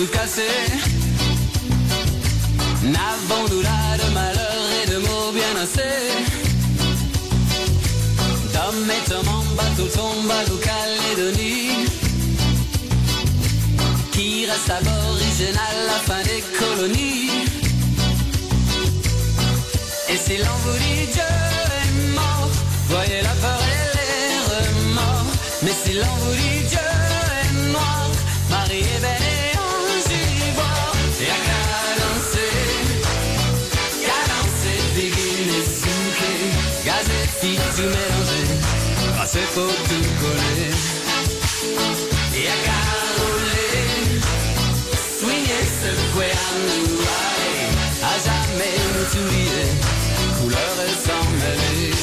tout casser. N'avons-nous là de malheur et de mots bien assez? Tom et Tom en bateau tombe à Calédonie. Qui reste aboriginal à la fin des colonies? Et si l'on vous dit Dieu est mort Voyez la peur et les remords. Mais si l'on vous dit c'est faut tout coller Y'a qu'à rouler Swinguer, secouer à nous aller À jamais nous oublier Couleur et sans mêler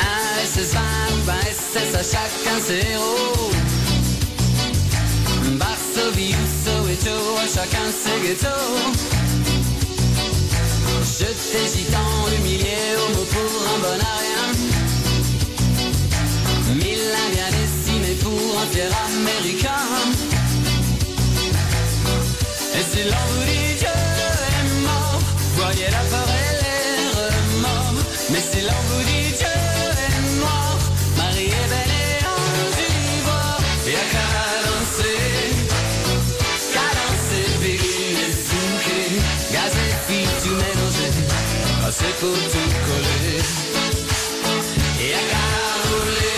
Un SS20 ou 20 SS à chacun à chacun ses ghettos Jeter gitan, humilié, homo pour un bon à rien. Mille indiens décimés pour un fier américain. Et si vous dit Dieu est mort Voyez la peur secco piccole e a cavole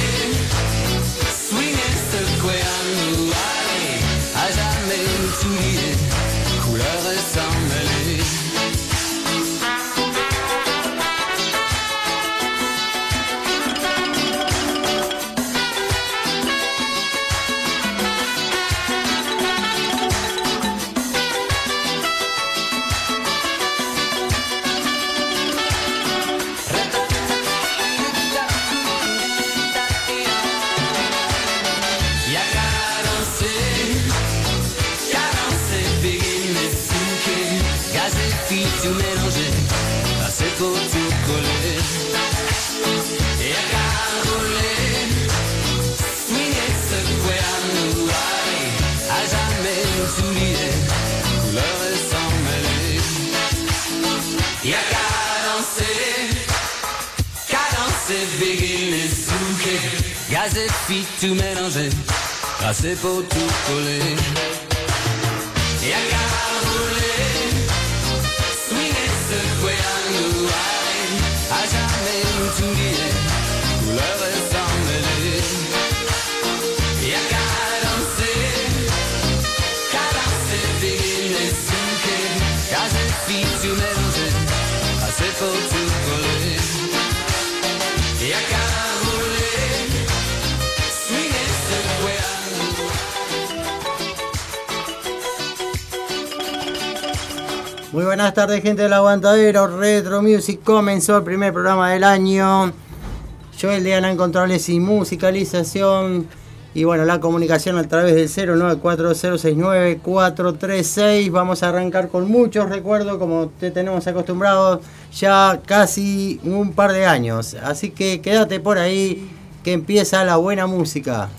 swing is the way I'm a jamais oublié des filles tout mélangées, assez pour tout coller. Buenas tardes, gente del Aguantadero. Retro Music comenzó el primer programa del año. Joel de Alan Controles y Musicalización. Y bueno, la comunicación a través del 094069436. Vamos a arrancar con muchos recuerdos, como te tenemos acostumbrados ya casi un par de años. Así que quédate por ahí, que empieza la buena música.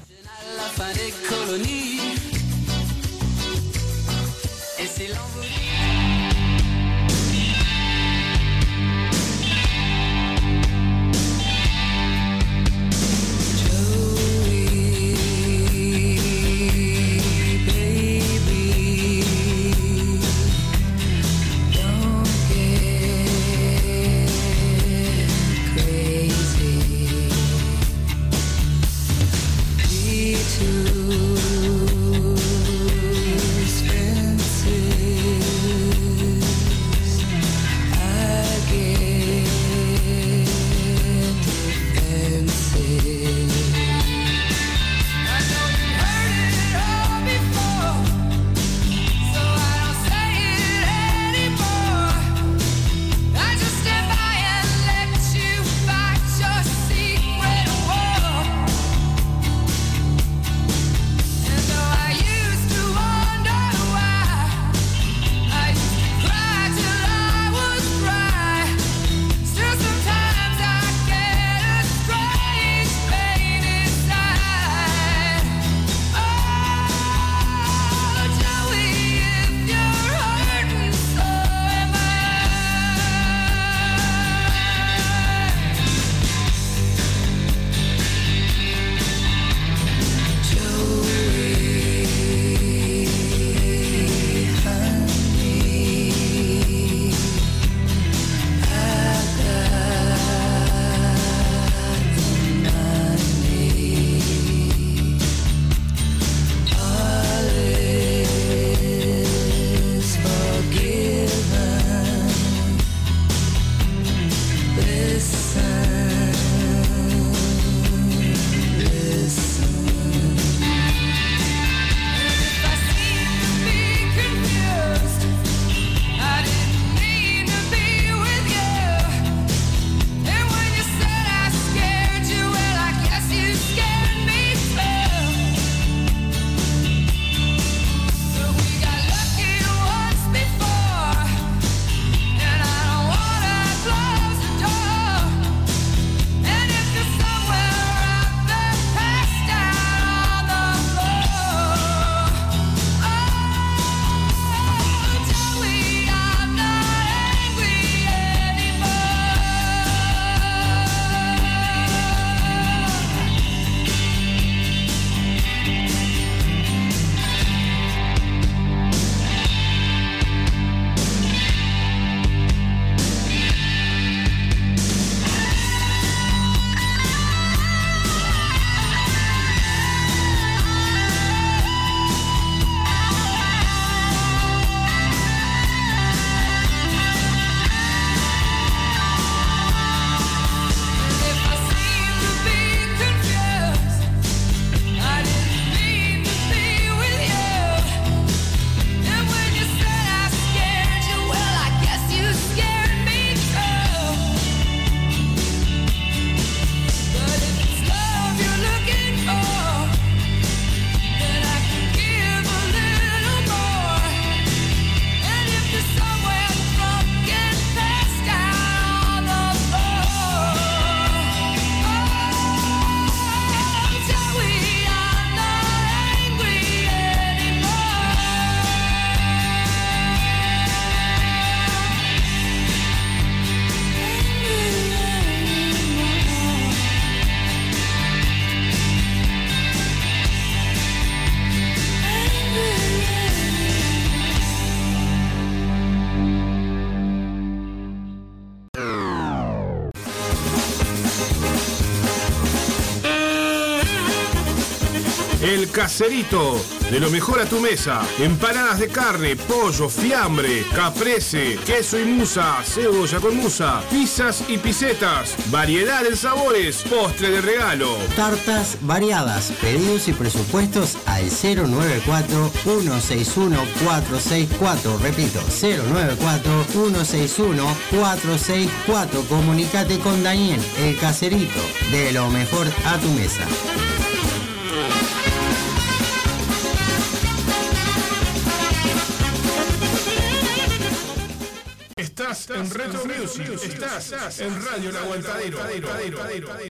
Caserito, de lo mejor a tu mesa. Empanadas de carne, pollo, fiambre, caprese, queso y musa, cebolla con musa, pizzas y pisetas, variedad en sabores, postre de regalo. Tartas variadas, pedidos y presupuestos al 094-161-464. Repito, 094-161-464. Comunicate con Daniel, el caserito, de lo mejor a tu mesa. Retro Music, estás en Radio El Aguantadero.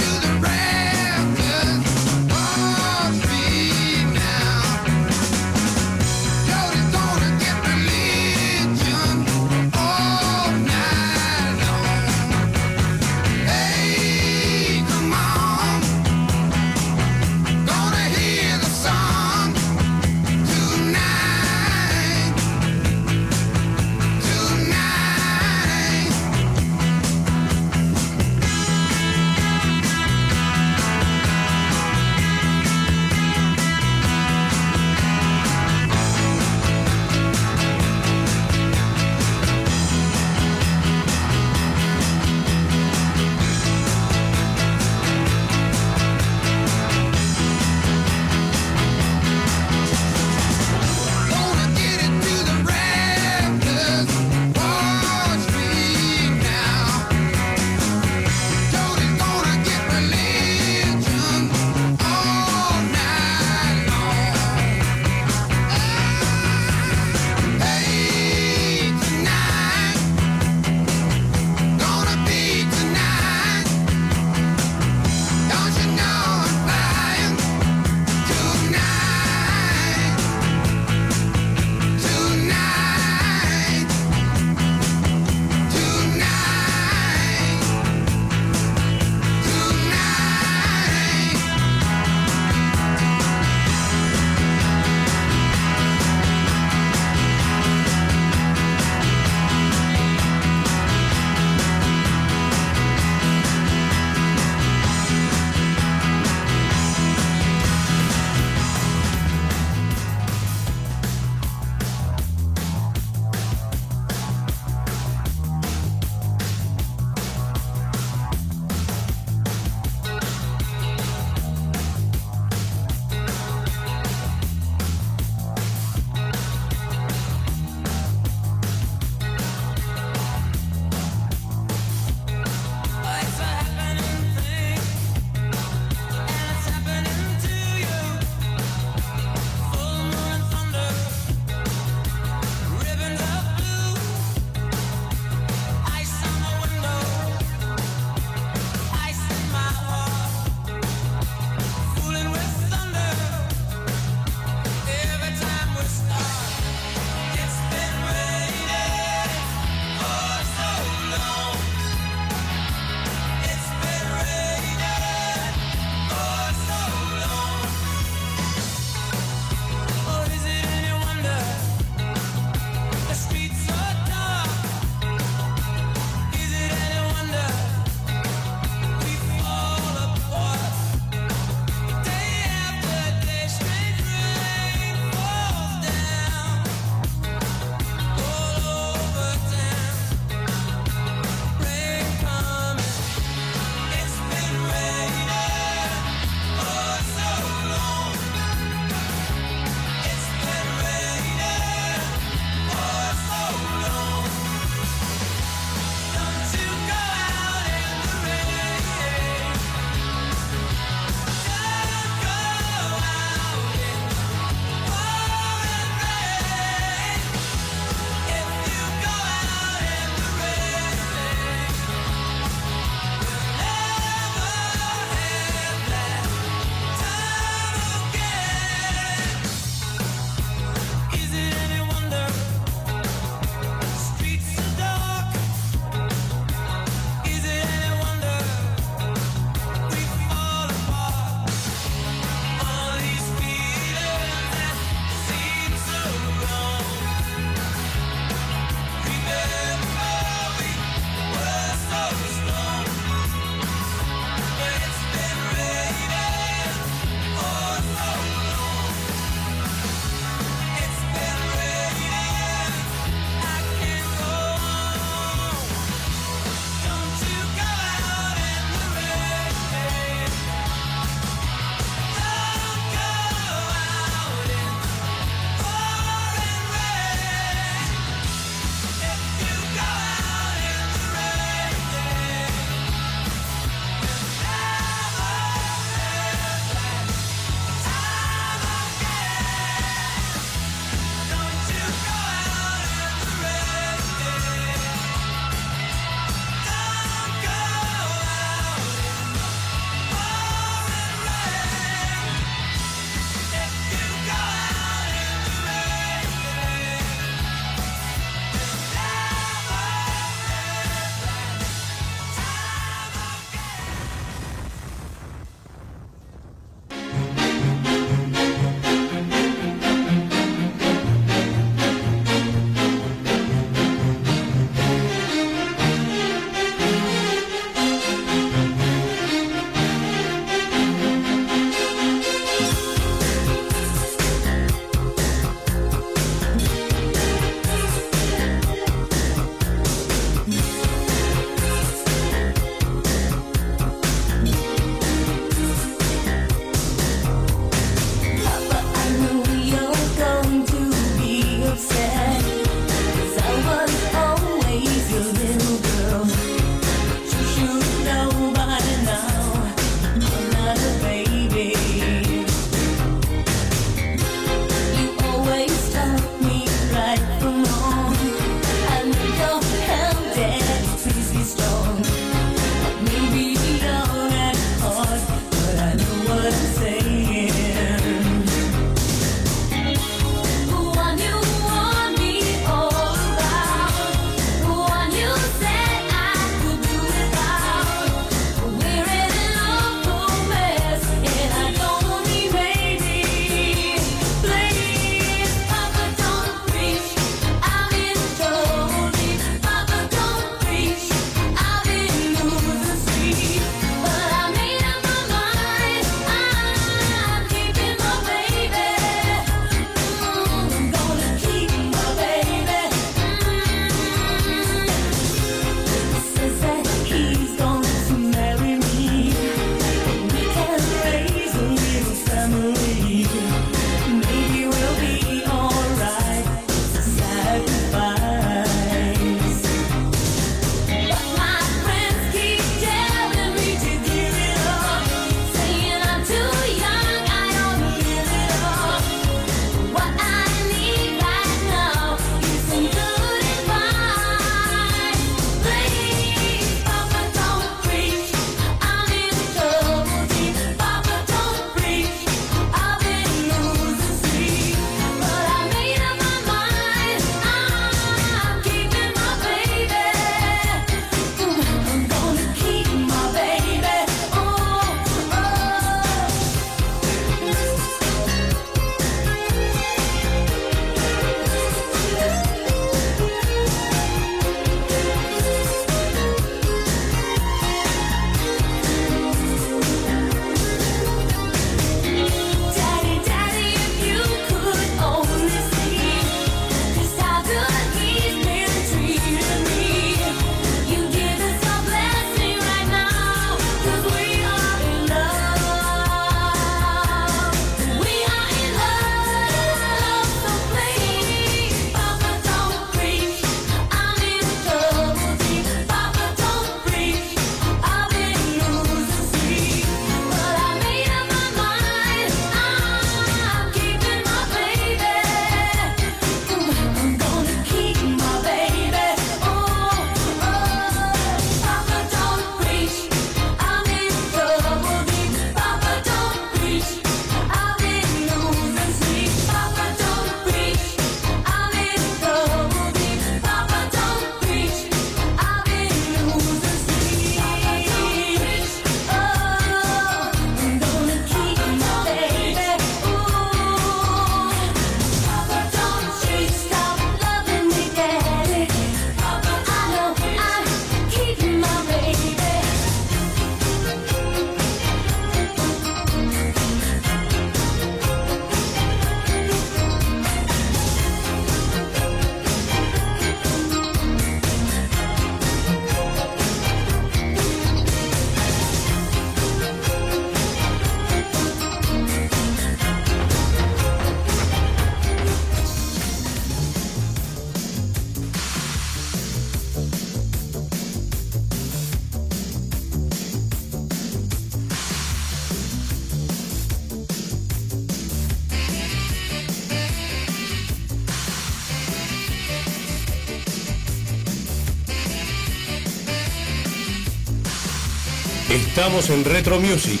Estamos en Retro Music.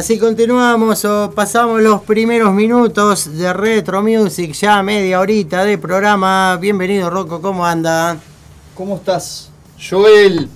Así continuamos o pasamos los primeros minutos de Retro Music, ya media horita de programa. Bienvenido Rocco, ¿cómo anda? ¿Cómo estás? Joel,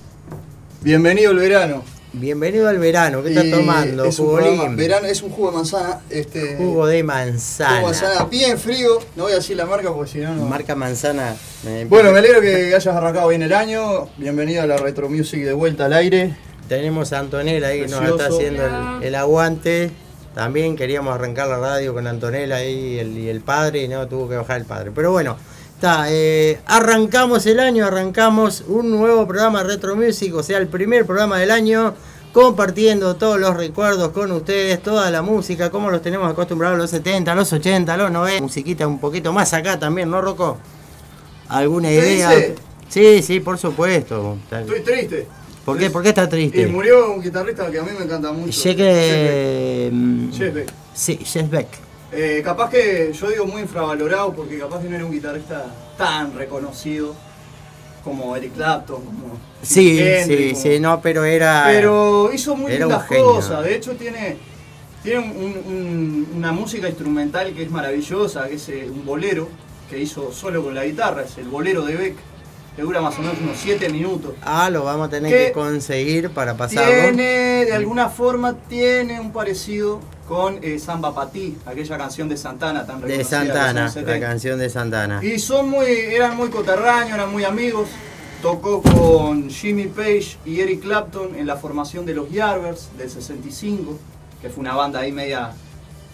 bienvenido al verano. Bienvenido al verano, ¿qué estás tomando? Es un, programa- verano, es un jugo de manzana. Este, Jugo de jugo manzana. de manzana bien frío. No voy a decir la marca porque si no, no. Marca manzana. me- Bueno, me alegro que hayas arrancado bien el año. Bienvenido a la Retro Music de vuelta al aire. Tenemos a Antonella ahí que nos está haciendo el, el aguante. También queríamos arrancar la radio con Antonella ahí y el, y el padre y no tuvo que bajar el padre. Pero bueno, está. eh, arrancamos el año, arrancamos un nuevo programa Retro Music, o sea, el primer programa del año, compartiendo todos los recuerdos con ustedes, toda la música, como los tenemos acostumbrados los 70, los 80, los 90. Musiquita un poquito más acá también, ¿no, Rocco? ¿Alguna ¿Te idea? dice? Sí, sí, por supuesto. Estoy triste. ¿Por qué? ¿Por qué está triste? Y murió un guitarrista que a mí me encanta mucho. Sé que. mm, Jeff Beck. Sí, Jeff Beck. Eh, capaz que yo digo muy infravalorado porque capaz que no era un guitarrista tan reconocido como Eric Clapton, como Sí, sí, como- sí, no, pero era. Pero hizo muy lindas cosas. De hecho, tiene, tiene un- un- una música instrumental que es maravillosa, que es eh, un bolero que hizo solo con la guitarra. Es el bolero de Beck, que dura más o menos unos 7 minutos. Ah, lo vamos a tener que conseguir para pasarlo. Tiene, de alguna forma, tiene un parecido con eh, Samba Patí, aquella canción de Santana tan De Santana, la 70. canción de Santana. Y son muy, eran muy coterráneos, eran muy amigos. Tocó con Jimmy Page y Eric Clapton en la formación de los Yardbirds del 65, que fue una banda ahí media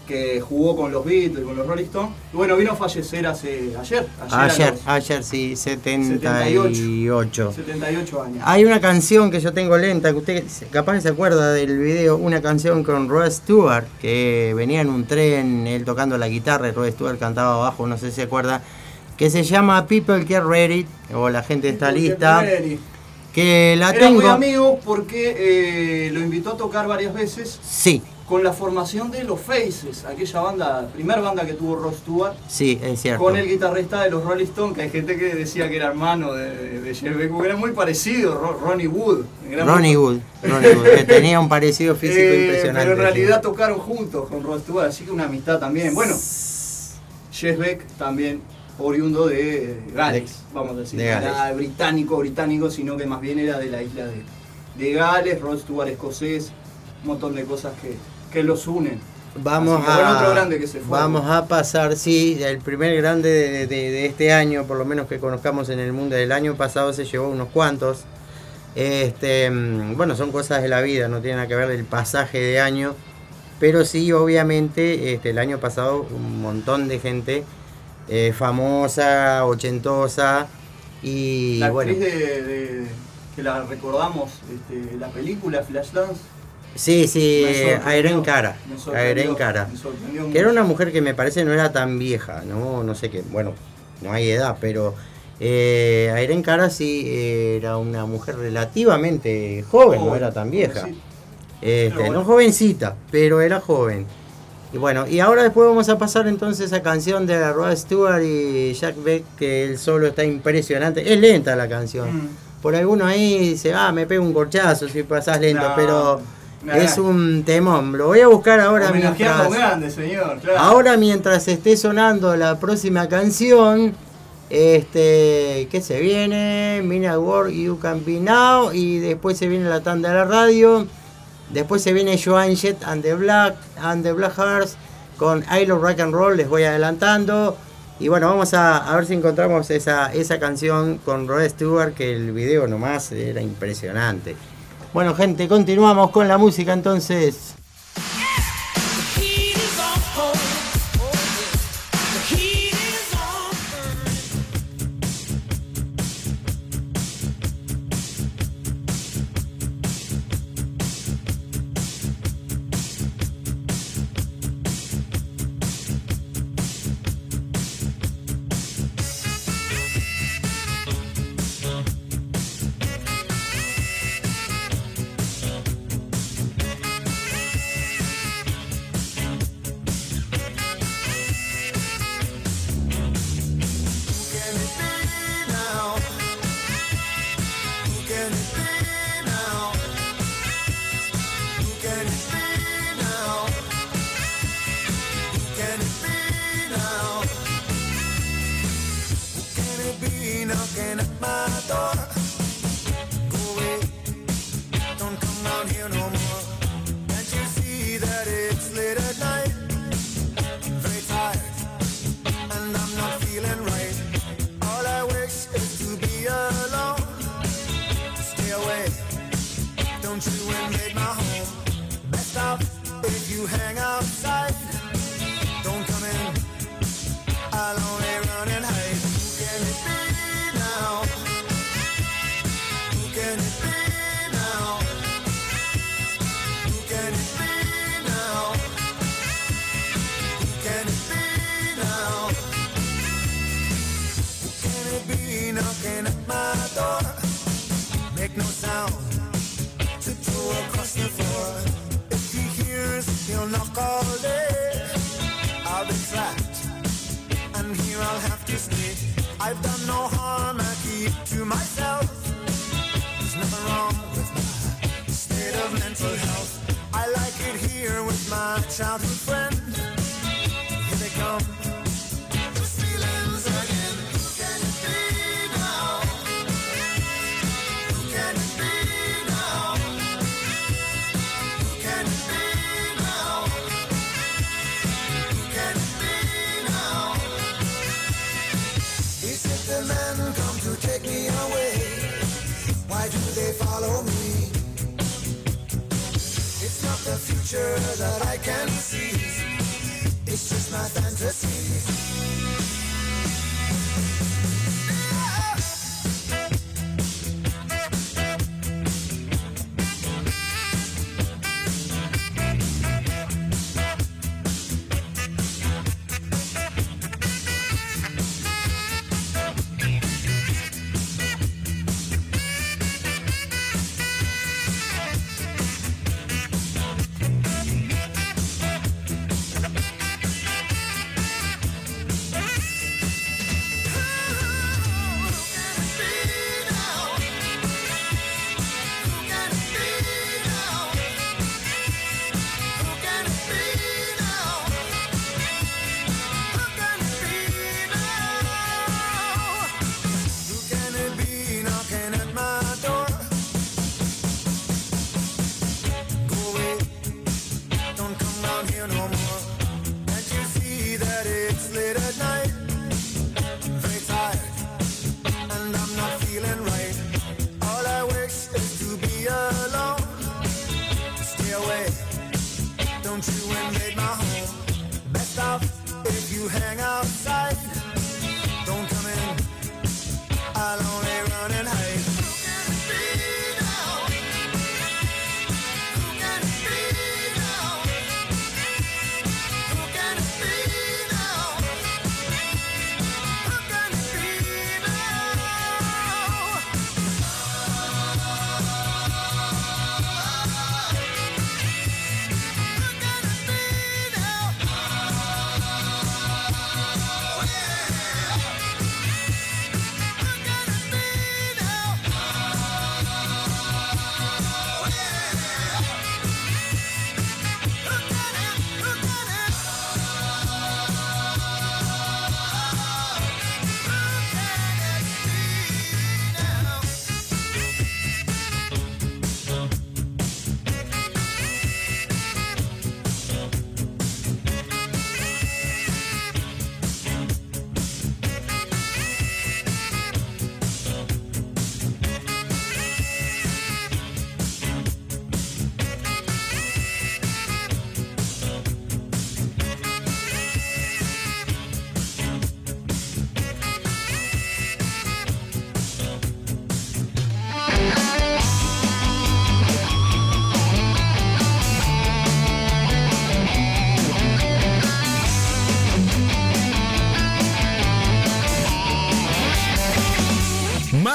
que jugó con los Beatles, con los Rolling Stones. Y bueno, vino a fallecer hace ayer, ayer, Ayer, ayer sí, 78. 78 años. Hay una canción que yo tengo lenta, que usted capaz que se acuerda del video, una canción con Rod Stewart, que venía en un tren, él tocando la guitarra y Rod Stewart cantaba abajo, no sé si se acuerda, que se llama People Get Ready, o La gente está lista, que la Era muy tengo... amigo porque eh, lo invitó a tocar varias veces Sí, con la formación de los Faces, aquella banda, primera banda que tuvo Ross Stewart. sí, es cierto. con el guitarrista de los Rolling Stones, que hay gente que decía que era hermano de, de Jeff Beck, porque era muy parecido, Ro- Ronnie Wood. Ronnie Wood, Ronnie Wood, que tenía un parecido físico Eh, impresionante. Pero en sí. realidad tocaron juntos con Rod Stewart, así que una amistad también. Bueno, Jeff Beck también oriundo de Gales, vamos a decir. de Gales. era británico, británico, sino que más bien era de la isla de, de Gales, Rod Stewart escocés, un montón de cosas que, que los unen. Vamos a, bueno, otro grande que se fue. vamos a pasar, sí, el primer grande de, de- de este año, por lo menos que conozcamos en el mundo del año pasado, se llevó unos cuantos. Este, mm, bueno, son cosas de la vida, no tiene nada que ver el pasaje de año, pero sí, obviamente, este, el año pasado un montón de gente eh, famosa, ochentosa y La actriz de, de- que la recordamos, este, la película Flashdance. Sí, sí, Irene Cara, Irene Cara. Que era una mujer que me parece no era tan vieja, no, no sé qué, bueno, no hay edad, pero eh, Irene Cara sí era una mujer relativamente joven, no era tan vieja. Sí. Este, bueno. No jovencita, pero era joven. Y bueno, y ahora después vamos a pasar entonces a canción de Rod Stewart y Jack Beck, que el solo está impresionante. Es lenta la canción. Mm. Por alguno ahí dice, ah, me pego un corchazo si pasás lento, No, pero es un temón. Lo voy a buscar ahora mientras... grande, señor, claro. Ahora mientras esté sonando la próxima canción, este, ¿qué se viene? Mina World You Can Be Now y después se viene la tanda de la radio. Después se viene Joan Jett and the Black and the Black Hearts con I Love Rock and Roll, les voy adelantando. Y bueno, vamos a, a ver si encontramos esa, esa canción con Rod Stewart, que el video nomás era impresionante. Bueno, gente, continuamos con la música entonces.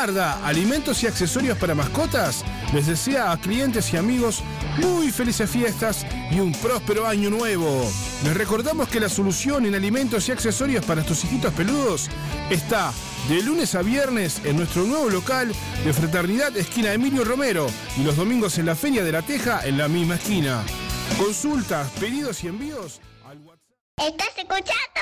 Alimentos y accesorios para mascotas, les desea a clientes y amigos muy felices fiestas y un próspero año nuevo. Les recordamos que la solución en alimentos y accesorios para tus hijitos peludos está de lunes a viernes en nuestro nuevo local de Fraternidad Esquina Emilio Romero y los domingos en la Feria de la Teja en la misma esquina. Consultas, pedidos y envíos al WhatsApp. ¿Estás escuchando?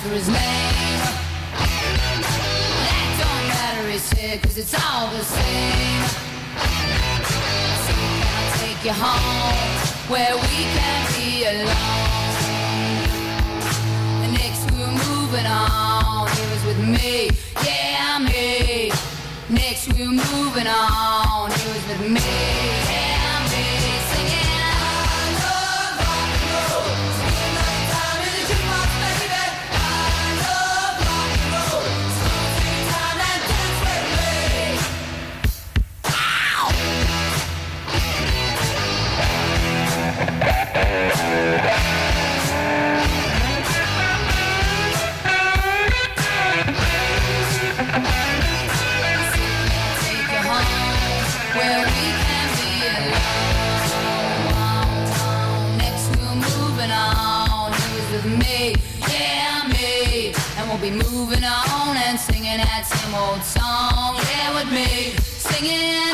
For his name. That don't matter, he said, cause it's all the same. So can I take you home where we can be alone? And next we were moving on, he was with me, yeah, me. Next we were moving on, he was with me. Singing that same old song, yeah, with me. Singing,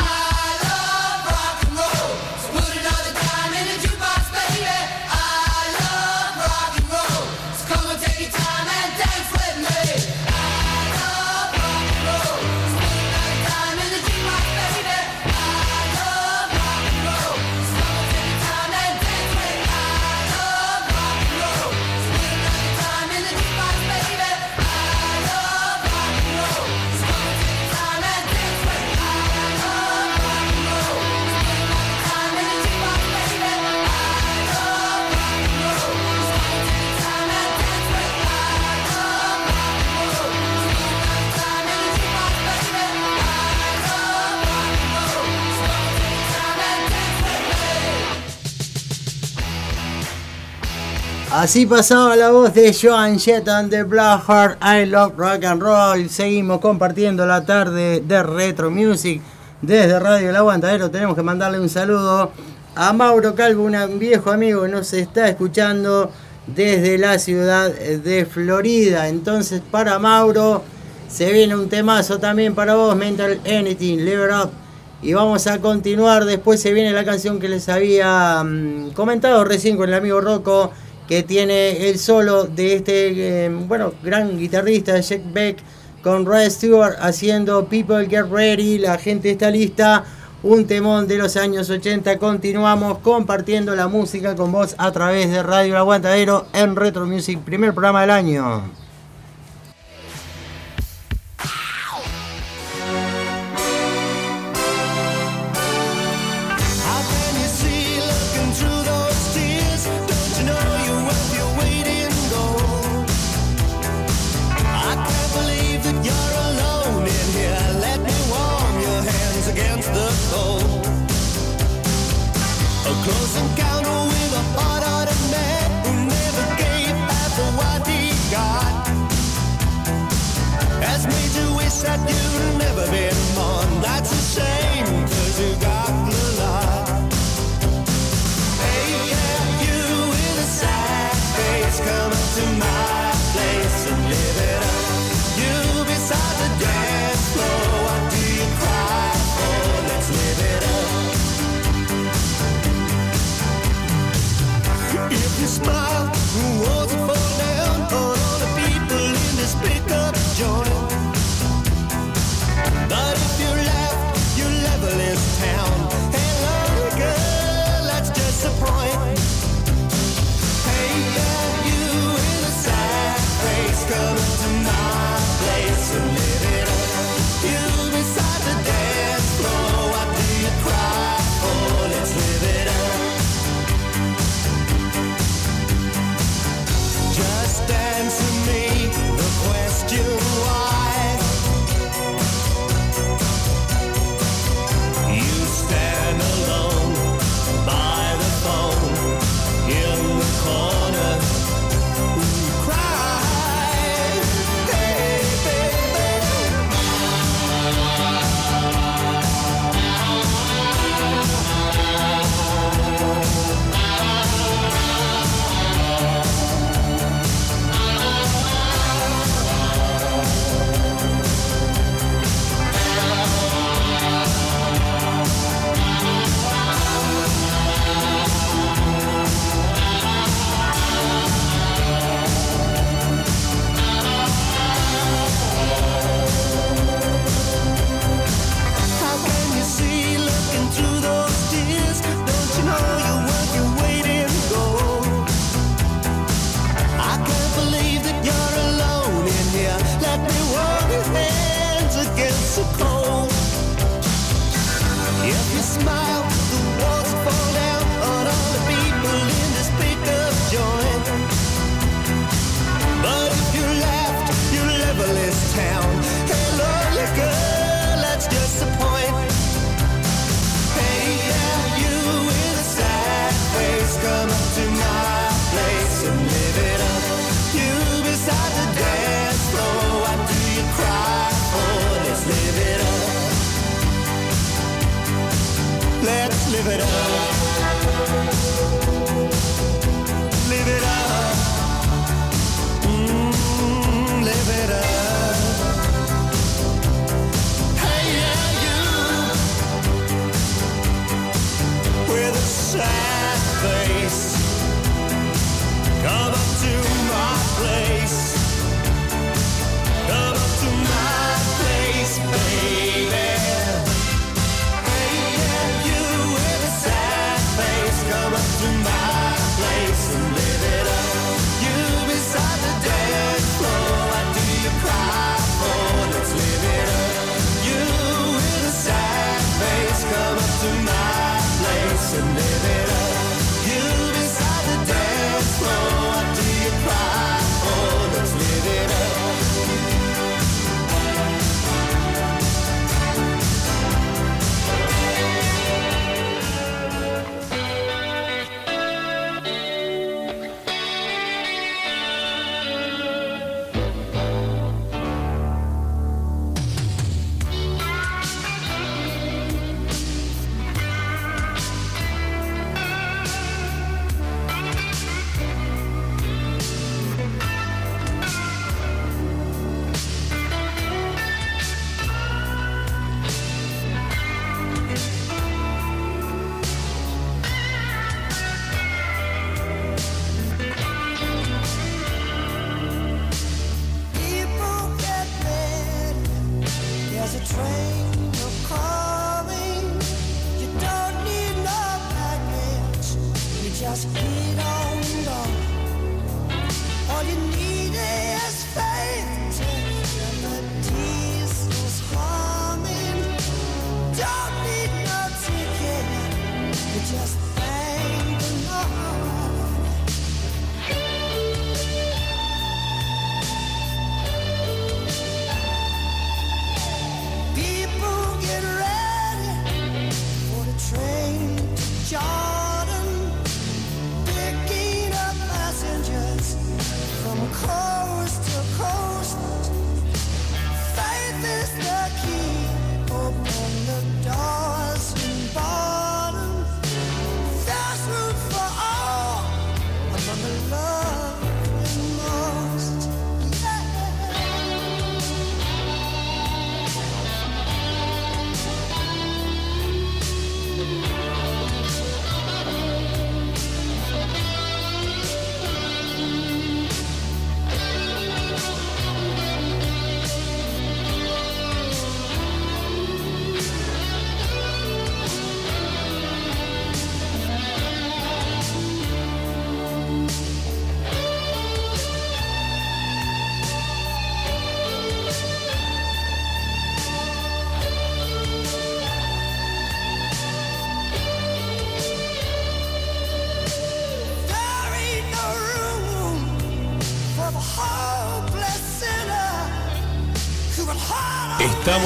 Así pasaba la voz de Joan Jett and the Blackheart, I Love Rock and Roll. Seguimos compartiendo la tarde de Retro Music desde Radio El Aguantadero. Tenemos que mandarle un saludo a Mauro Calvo, un viejo amigo que nos está escuchando desde la ciudad de Florida. Entonces, para Mauro, se viene un temazo también para vos, Mental Anything, Live It Up. Y vamos a continuar. Después se viene la canción que les había mm, comentado recién con el amigo Rocco, que tiene el solo de este eh, bueno gran guitarrista Jack Beck con Rod Stewart haciendo People Get Ready. La gente está lista. Un temón de los años 80. Continuamos compartiendo la música con vos a través de Radio Aguantadero en Retro Music, primer programa del año. that you smile,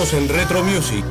En Retro Music.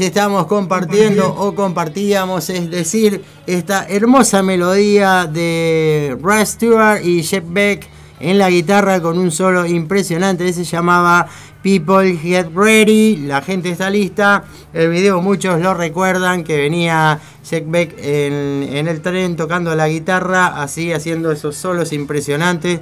Estamos compartiendo o compartíamos, es decir, esta hermosa melodía de Rod Stewart y Jeff Beck en la guitarra con un solo impresionante. Se llamaba People Get Ready. La gente está lista. El video muchos lo recuerdan que venía Jeff Beck en, en el tren tocando la guitarra, así haciendo esos solos impresionantes.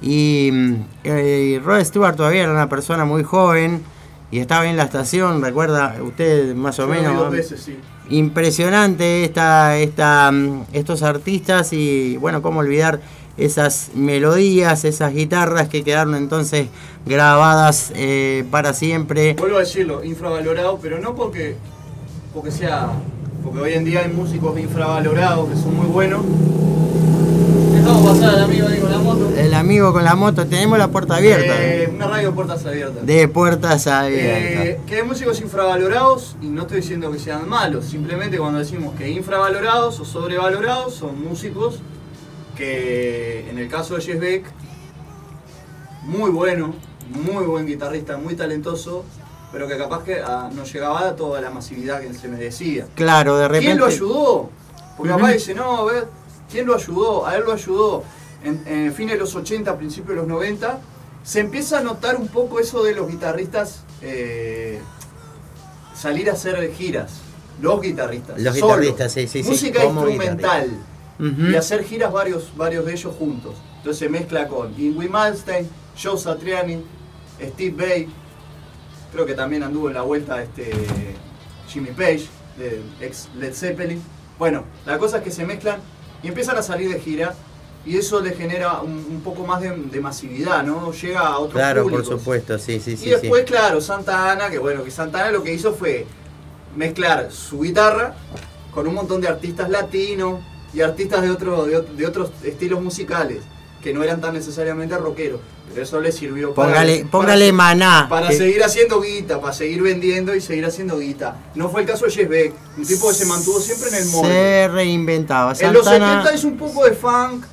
Y mm, eh, Rod Stewart todavía era una persona muy joven y estaba en la estación, recuerda usted más o Yo menos. dos veces, sí. Impresionante esta, esta, mm, estos artistas y bueno, cómo olvidar esas melodías, esas guitarras que quedaron entonces grabadas eh, para siempre. Vuelvo a decirlo, infravalorado, pero no porque, porque sea. Porque hoy en día hay músicos infravalorados que son muy buenos. Dejamos pasar al amigo ahí con la moto. El amigo con la moto, tenemos la puerta abierta. Eh, una radio de puertas abiertas. De puertas abiertas. Eh, que hay músicos infravalorados y no estoy diciendo que sean malos, simplemente cuando decimos que infravalorados o sobrevalorados son músicos que en el caso de Jess Beck, muy bueno, muy buen guitarrista, muy talentoso, pero que capaz que ah, no llegaba a toda la masividad que se merecía. Claro, de repente. ¿Quién lo ayudó? Porque Ujú. papá dice, no, a ver, ¿quién lo ayudó? A él lo ayudó en, en fines de los 80, principios de los 90. Se empieza a notar un poco eso de los guitarristas eh, salir a hacer giras. Los guitarristas. Los guitarristas, sí, sí, Música instrumental. Y hacer giras varios, varios de ellos juntos. Entonces se mezcla con Ingrid Malmsteen, Joe Satriani, Steve Bay. Creo que también anduvo en la vuelta este Jimmy Page, de ex Led Zeppelin. Bueno, la cosa es que se mezclan y empiezan a salir de gira y eso le genera un, un poco más de, de masividad, ¿no? Llega a otros Claro, por supuesto, sí, sí, sí. Y después, sí. claro, Santa Ana, que bueno, que Santa Ana lo que hizo fue mezclar su guitarra con un montón de artistas latinos y artistas de, otro, de, de otros estilos musicales, que no eran tan necesariamente rockeros. Pero eso le sirvió para- Póngale, para, póngale maná. para que- seguir haciendo guita, para seguir vendiendo y seguir haciendo guita. No fue el caso de Jess Beck, un tipo que se mantuvo siempre en el molde. Se reinventaba. En los Santana, 70 hizo un poco de funk,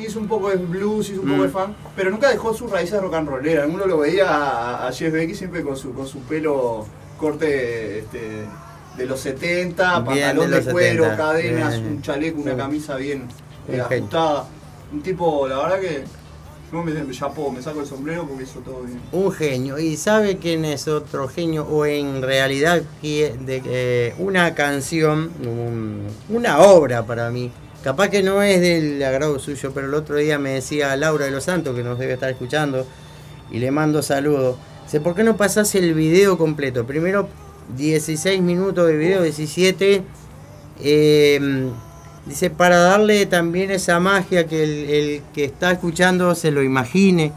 hizo un poco de blues, hizo un poco Mm. de funk, pero nunca dejó sus raíces rock and rollera. Uno lo veía a, a Jeff Beck siempre con su, con su pelo corte este, de los 70, Bien, pantalón de cuero, 70, cadenas, bien. un chaleco, una camisa bien eh, ajustada. Un tipo, la verdad que no me, me chapó, me saco el sombrero porque hizo todo bien. Un genio. ¿Y sabe quién es otro genio? O en realidad que- de, eh, una canción, un- una obra para mí. Capaz que no es del agrado suyo, pero el otro día me decía Laura de los Santos, que nos debe estar escuchando, y le mando saludos. Dice, ¿por qué no pasás el video completo? Primero 16 minutos de video, 17. eh, dice, para darle también esa magia que el, que está escuchando se lo imagine.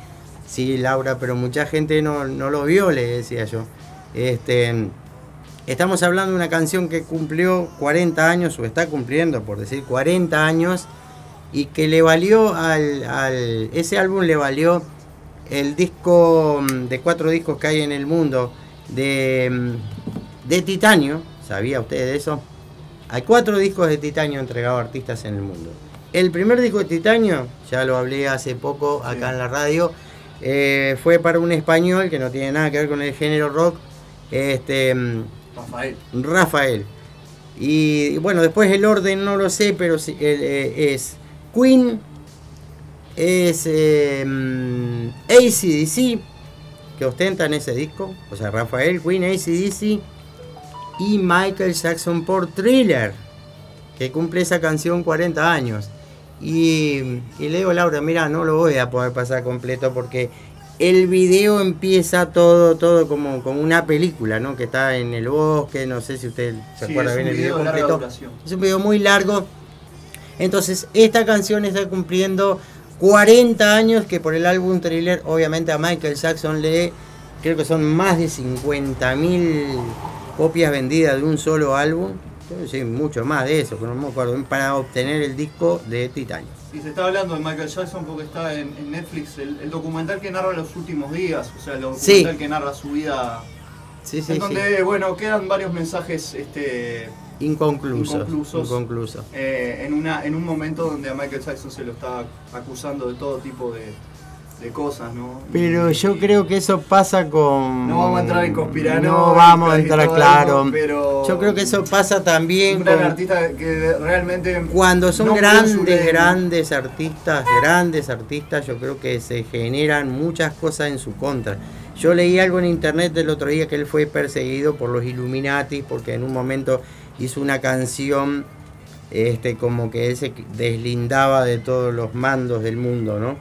Sí, Laura, pero mucha gente no, no lo vio, le decía yo. Este, estamos hablando de una canción que cumplió 40 años, o está cumpliendo, por decir, 40 años, y que le valió al, al- ese álbum le valió el disco mm, de cuatro discos que hay en el mundo de, mm, de titanio, ¿sabía usted de eso? Hay cuatro discos de titanio entregados a artistas en el mundo. El primer disco de titanio, ya lo hablé hace poco acá en la radio, eh, fue para un español que no tiene nada que ver con el género rock, este, mm, Rafael. Rafael. Y, bueno, después el orden no lo sé, pero sí, el, eh, es Queen, es eh, mm, ACDC, que ostentan ese disco, o sea, Rafael, Queen, ACDC, y Michael Jackson por Thriller, que cumple esa canción 40 años. Y, y le digo, Laura, mira, no lo voy a poder pasar completo porque el video empieza todo, todo como, como una película, ¿no? Que está en el bosque, no sé si usted se Sí, acuerda bien el video completo. Es un video muy largo. Entonces, esta canción está cumpliendo 40 años que por el álbum Thriller, obviamente a Michael Jackson le, creo que son más de 50.000 copias vendidas de un solo álbum. Sí, mucho más de eso, no me acuerdo, para obtener el disco de Titanio. Y se está hablando de Michael Jackson porque está en, en Netflix el, el documental que narra los últimos días, o sea, el documental Sí. que narra su vida. Sí, sí, en sí. donde, bueno, quedan varios mensajes este, Inconclusos. Inconclusos. Inconclusos. eh, en, una, en un momento donde a Michael Jackson se lo está acusando de todo tipo de, de cosas, ¿no? Pero yo creo que eso pasa con. No vamos a entrar en conspiranoia No vamos a entrar, claro. pero- Yo creo que eso pasa también Un gran con- artista que realmente. Cuando son no grandes, grandes artistas, grandes artistas, yo creo que se generan muchas cosas en su contra. Yo leí algo en internet del otro día que él fue perseguido por los Illuminati porque en un momento hizo una canción este como que él se deslindaba de todos los mandos del mundo, ¿no?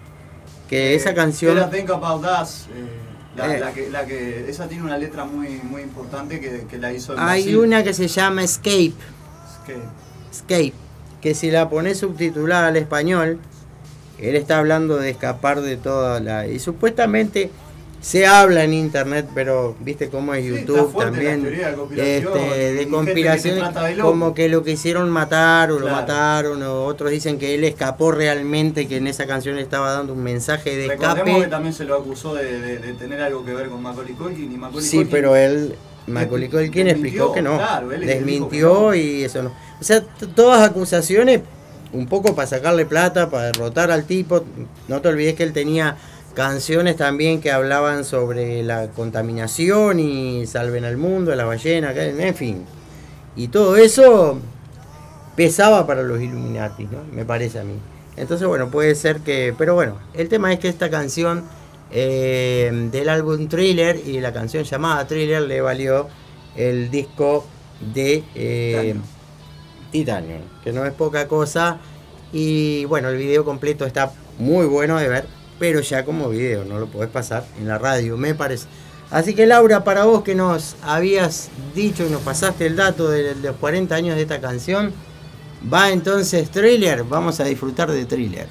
Que Eh, esa canción Era Think About Us, eh, la, Eh. la que, la que- esa tiene una letra muy, muy importante que, que la hizo en hay Brasil. una que se llama Escape. Es que- Escape, que si la pones subtitulada al español, él está hablando de escapar de toda la... Y supuestamente se habla en internet, pero viste cómo es YouTube también, de conspiración, este, de que conspiraciones, como que lo quisieron matar o lo mataron, o otros dicen que él escapó realmente, que en esa canción le estaba dando un mensaje de Recordemos que escape. también se lo acusó de, de- de tener algo que ver con Macaulay Culkin y Macaulay Sí, Culkin pero él, Macaulay Culkin desmintió, explicó que no. claro, él dijo que desmintió no. y eso no. O sea, todas acusaciones, un poco para sacarle plata, para derrotar al tipo. No te olvides que él tenía canciones también que hablaban sobre la contaminación y salven al mundo, la ballena, en fin. Y todo eso pesaba para los Illuminati, ¿no? Me parece a mí. Entonces, bueno, puede ser que... Pero bueno, el tema es que esta canción eh, del álbum Thriller y la canción llamada Thriller le valió el disco de eh, Titanium, que no es poca cosa. Y bueno, el video completo está muy bueno de ver, pero ya como video, no lo podés pasar en la radio, me parece. Así que Laura, para vos que nos habías dicho y nos pasaste el dato de, de los 40 años de esta canción, va entonces Thriller, vamos a disfrutar de Thriller.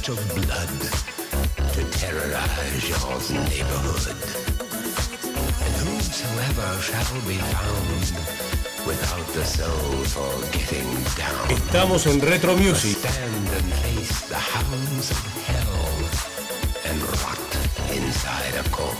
Search of blood to terrorize your neighborhood. And whosoever shall be found without the soul for getting down. Estamos en Retro Music. Stand and face the hounds of hell and rot inside a corpse's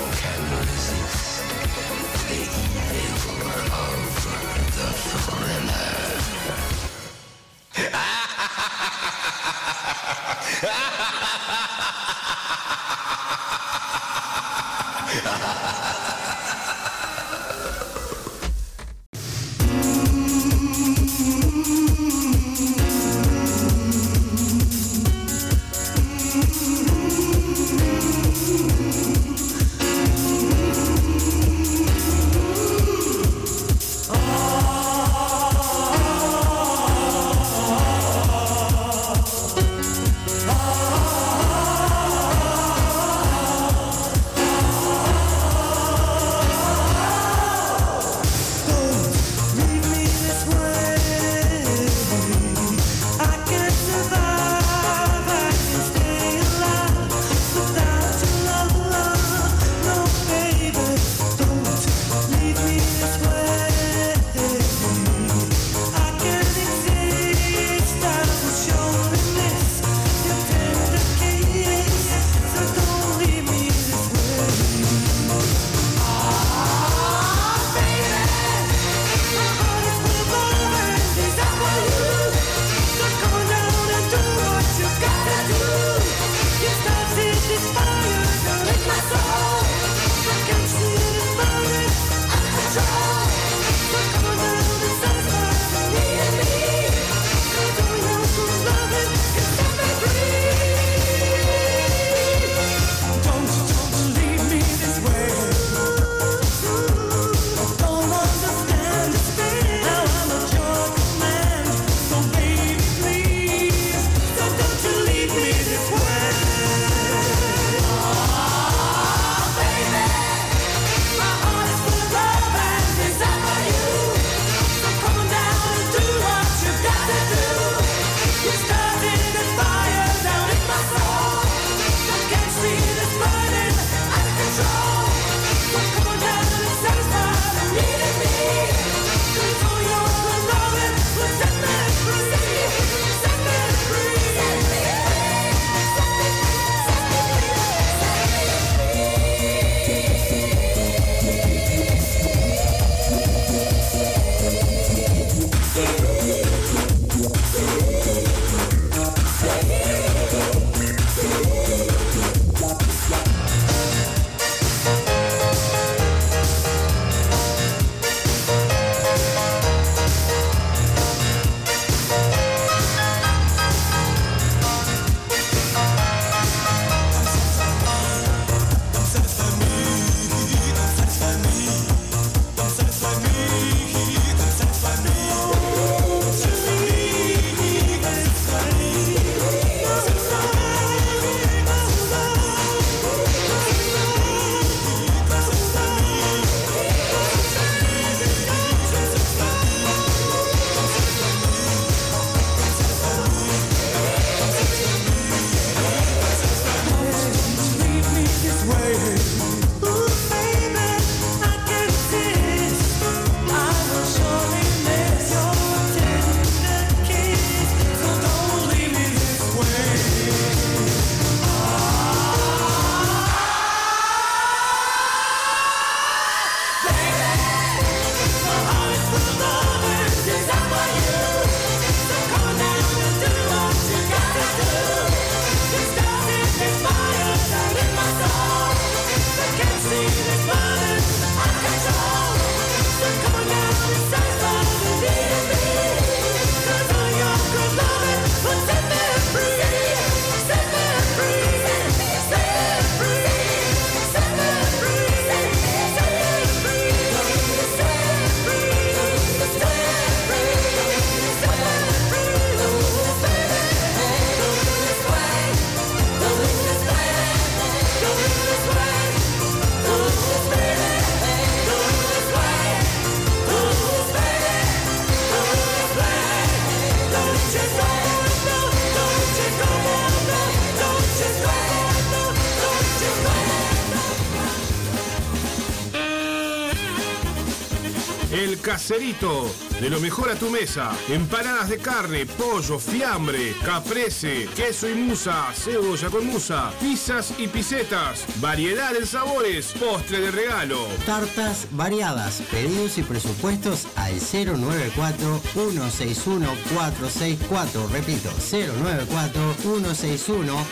Caserito, de lo mejor a tu mesa. Empanadas de carne, pollo, fiambre, caprese, queso y musa, cebolla con musa, pizzas y pisetas, variedad en sabores, postre de regalo. Tartas variadas, pedidos y presupuestos al 094-161-464. Repito,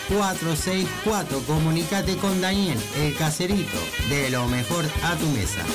094-161-464. Comunicate con Daniel, el caserito, de lo mejor a tu mesa.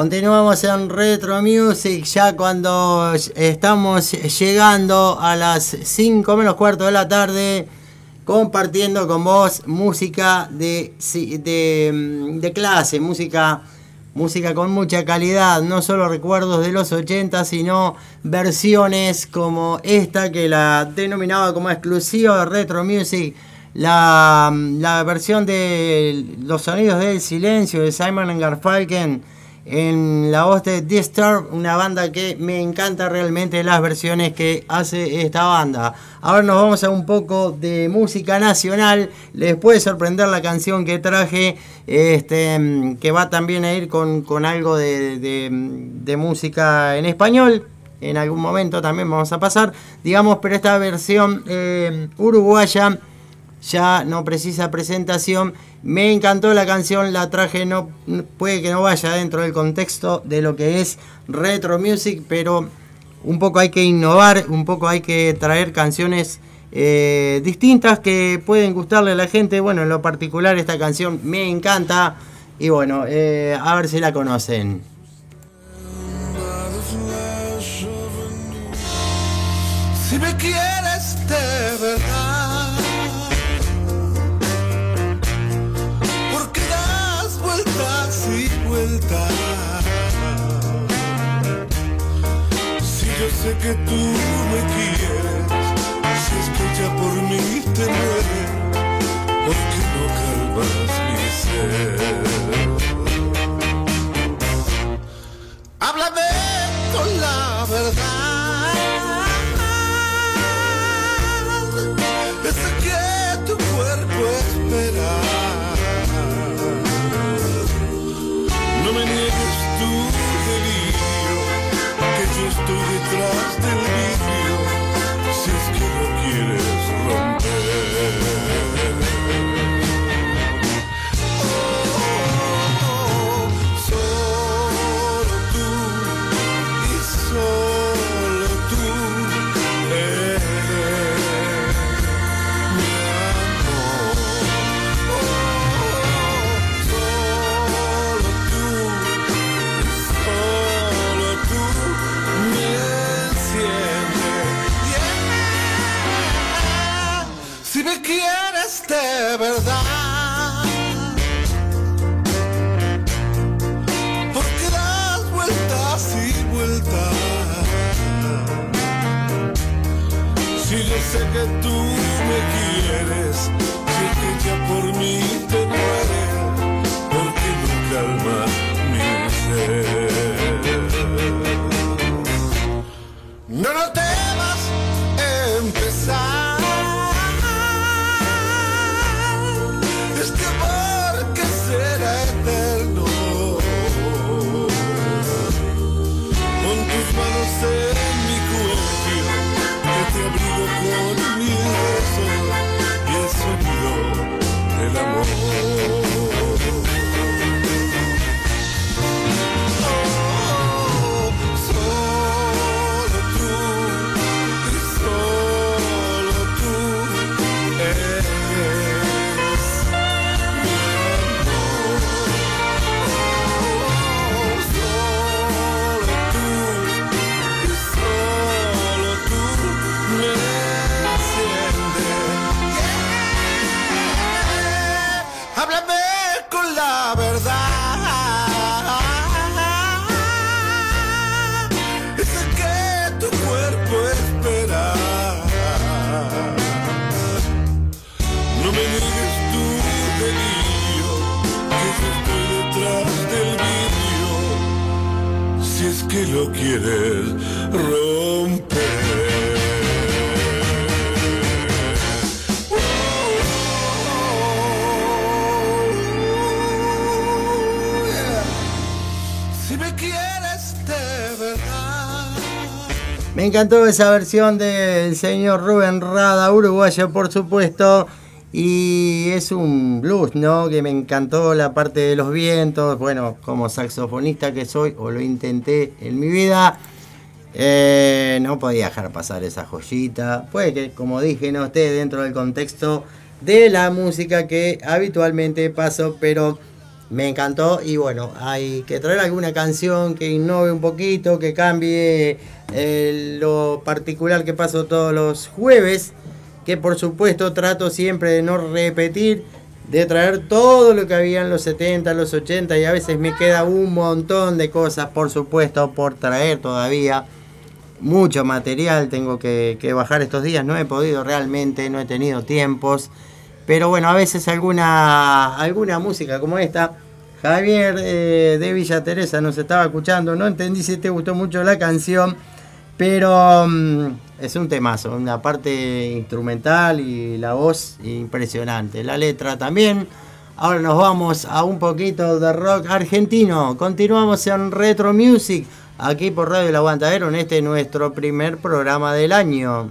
Continuamos en Retro Music ya cuando estamos llegando a las 5 menos cuarto de la tarde compartiendo con vos música de, de, clase, música, música con mucha calidad, no solo recuerdos de los 80, sino versiones como esta que la denominaba como exclusiva de Retro Music. La, la versión de los sonidos del silencio de Simon Garfunkel en la voz de Disturb, una banda que me encanta realmente las versiones que hace esta banda. Ahora nos vamos a un poco de música nacional. Les puede sorprender la canción que traje, este, que va también a ir con, con algo de, de- música en español. En algún momento también vamos a pasar, digamos, pero esta versión eh, uruguaya ya no precisa presentación. Me encantó la canción, la traje, no puede que no vaya dentro del contexto de lo que es retro music, pero un poco hay que innovar, un poco hay que traer canciones eh, distintas que pueden gustarle a la gente. Bueno, en lo particular esta canción me encanta y bueno, eh, a ver si la conocen. Si me quieres de verdad, Si yo sé que tú me quieres, si es que ya por mí te mueres, ¿por qué no calmas mi ser? Háblame con la verdad. Verdad. Porque das vueltas y vueltas. Si yo sé que tú me quieres, es que ya por mí te mueres, porque no calma mi ser. No, no temas me encantó esa versión del señor Rubén Rada, uruguayo por supuesto. Y es un blues, ¿no? Que me encantó la parte de los vientos. Bueno, como saxofonista que soy, o lo intenté en mi vida, eh, no podía dejar pasar esa joyita. Puede que, como dije, no esté dentro del contexto de la música que habitualmente paso, pero me encantó. Y bueno, hay que traer alguna canción que innove un poquito, que cambie eh, lo particular que paso todos los jueves, que por supuesto trato siempre de no repetir. De traer todo lo que había en los 70, los 80 y a veces me queda un montón de cosas, por supuesto, por traer todavía mucho material tengo que, bajar estos días. No he podido realmente, no he tenido tiempos. Pero bueno, a veces alguna, alguna música como esta. Javier eh, de Villa Teresa nos estaba escuchando. No entendí si te gustó mucho la canción. Pero mm, es un temazo. Una parte instrumental y la voz impresionante. La letra también. Ahora nos vamos a un poquito de rock argentino. Continuamos en Retro Music aquí por Radio El Aguantadero en este nuestro primer programa del año.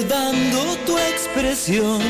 Recordando tu expresión,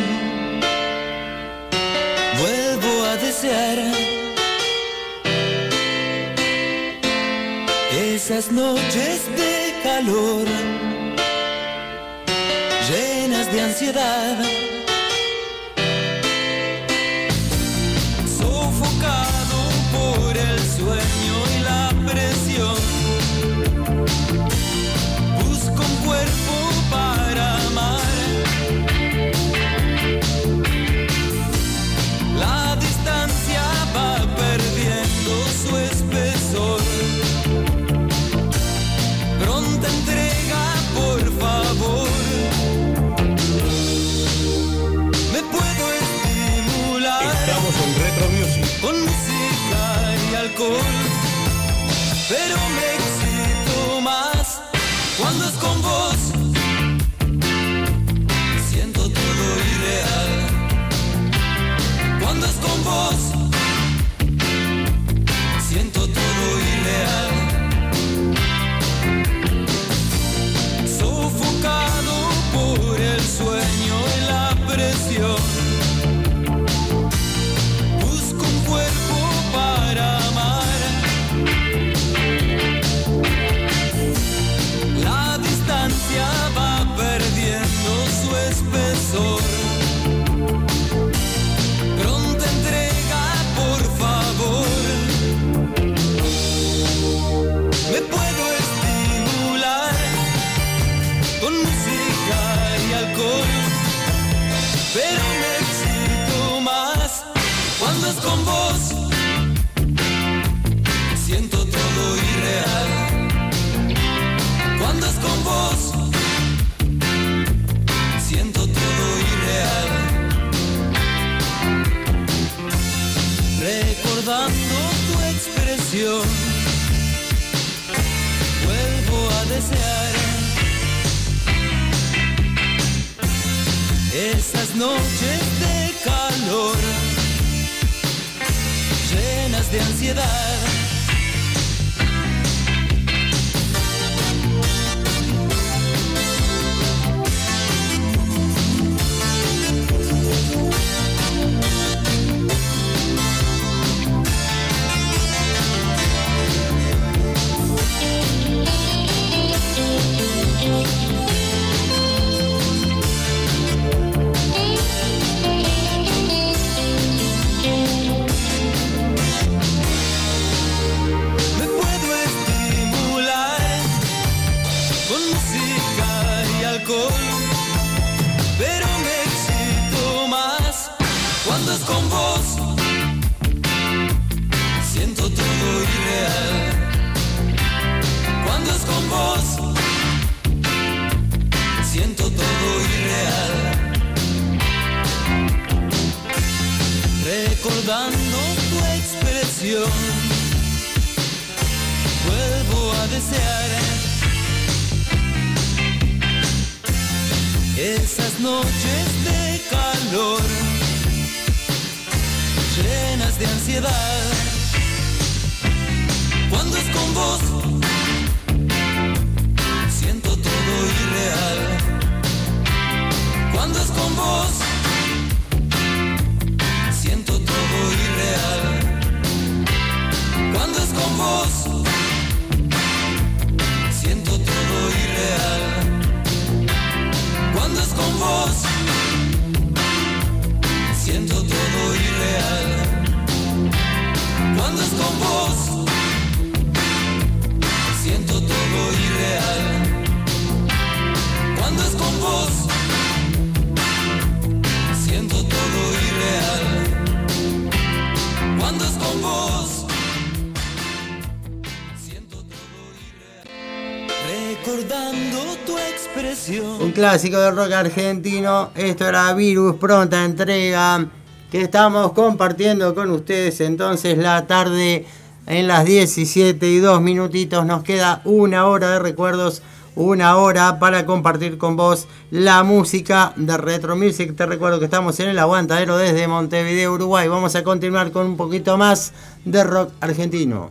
clásico del rock argentino. Esto era Virus, pronta entrega. Que estamos compartiendo con ustedes entonces la tarde en las 17 y 2 minutitos. Nos queda una hora de recuerdos. Una hora para compartir con vos la música de Retro Music. Te recuerdo que estamos en el aguantadero desde Montevideo, Uruguay. Vamos a continuar con un poquito más de rock argentino.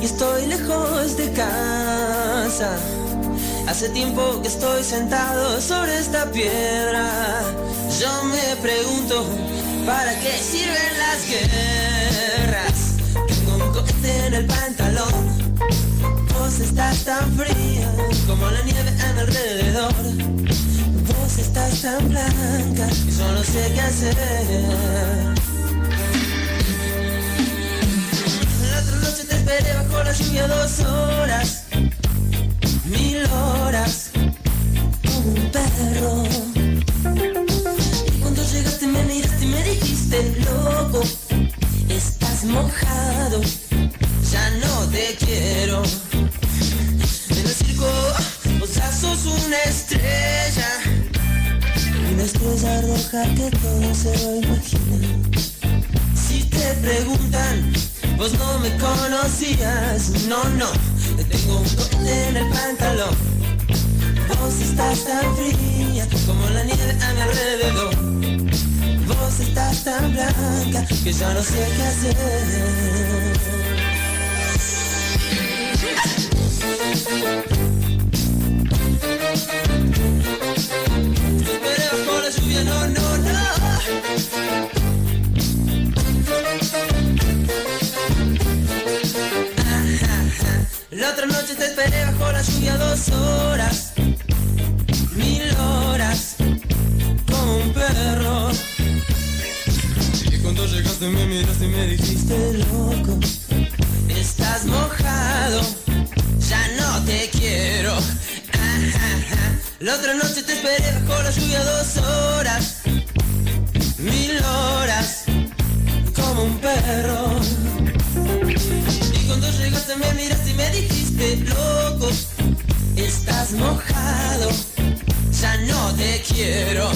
Y estoy lejos de casa. Hace tiempo que estoy sentado sobre esta piedra. Yo me pregunto, ¿para qué sirven las guerras? Tengo un cohete en el pantalón. Vos estás tan fría como la nieve a mi alrededor. Vos estás tan blanca y solo sé qué hacer. Te esperé bajo la lluvia dos horas, mil horas, un perro. Y cuando llegaste me miraste y me dijiste, loco, estás mojado, ya no te quiero. En el circo, vos ya sos una estrella, una estrella roja que todo se lo imagina. Si te preguntan, vos no me conocías, no, no, te tengo un cohete en el pantalón. Vos estás tan fría como la nieve a mi alrededor. Vos estás tan blanca que ya no sé qué hacer. La otra noche te esperé bajo la lluvia dos horas, mil horas, como un perro. Y cuando llegaste me miraste y me dijiste, loco, estás mojado, ya no te quiero. La otra noche te esperé bajo la lluvia dos horas, mil horas, como un perro. Cuando llegaste me miraste y me dijiste, loco, estás mojado, ya no te quiero.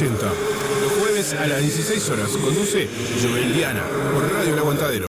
Los jueves a las 16 horas conduce Joel por Radio El Aguantadero.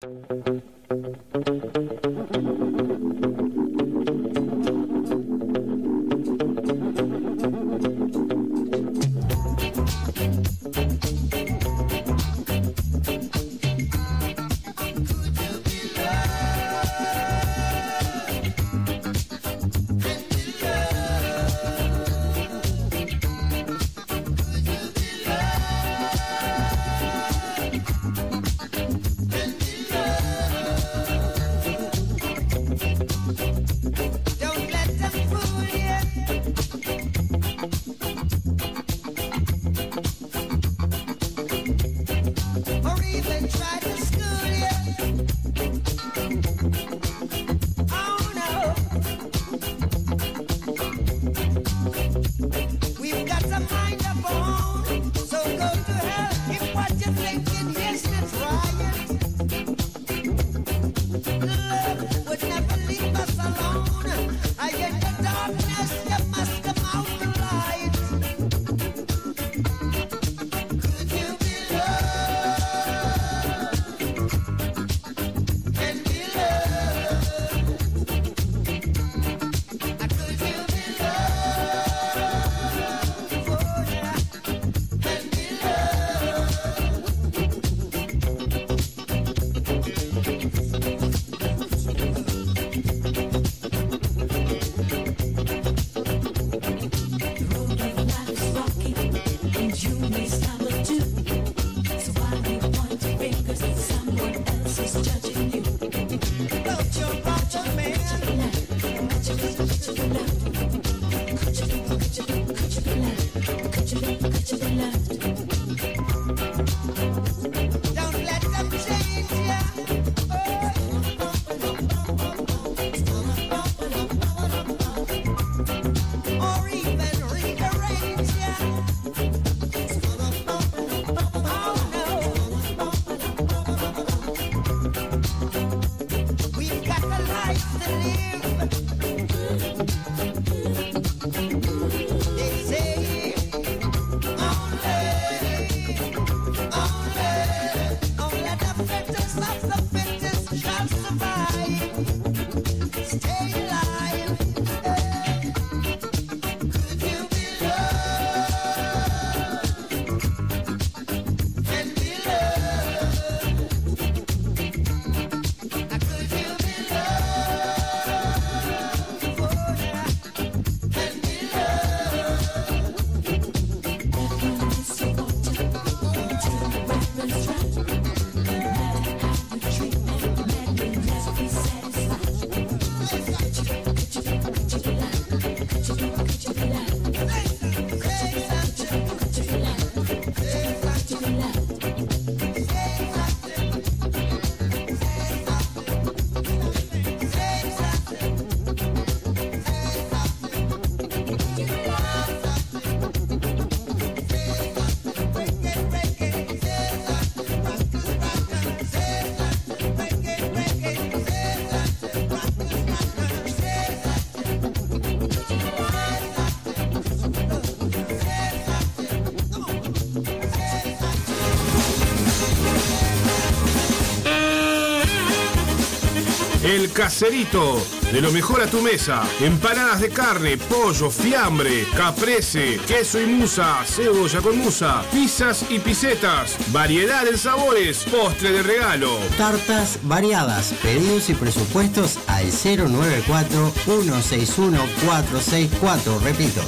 Caserito. De lo mejor a tu mesa. Empanadas de carne, pollo, fiambre, caprese, queso y musa, cebolla con musa, pizzas y pisetas. Variedad en sabores, postre de regalo. Tartas variadas, pedidos y presupuestos al 094-161-464. Repito,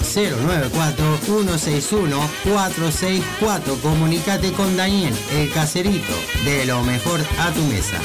094-161-464. Comunicate con Daniel, el caserito. De lo mejor a tu mesa.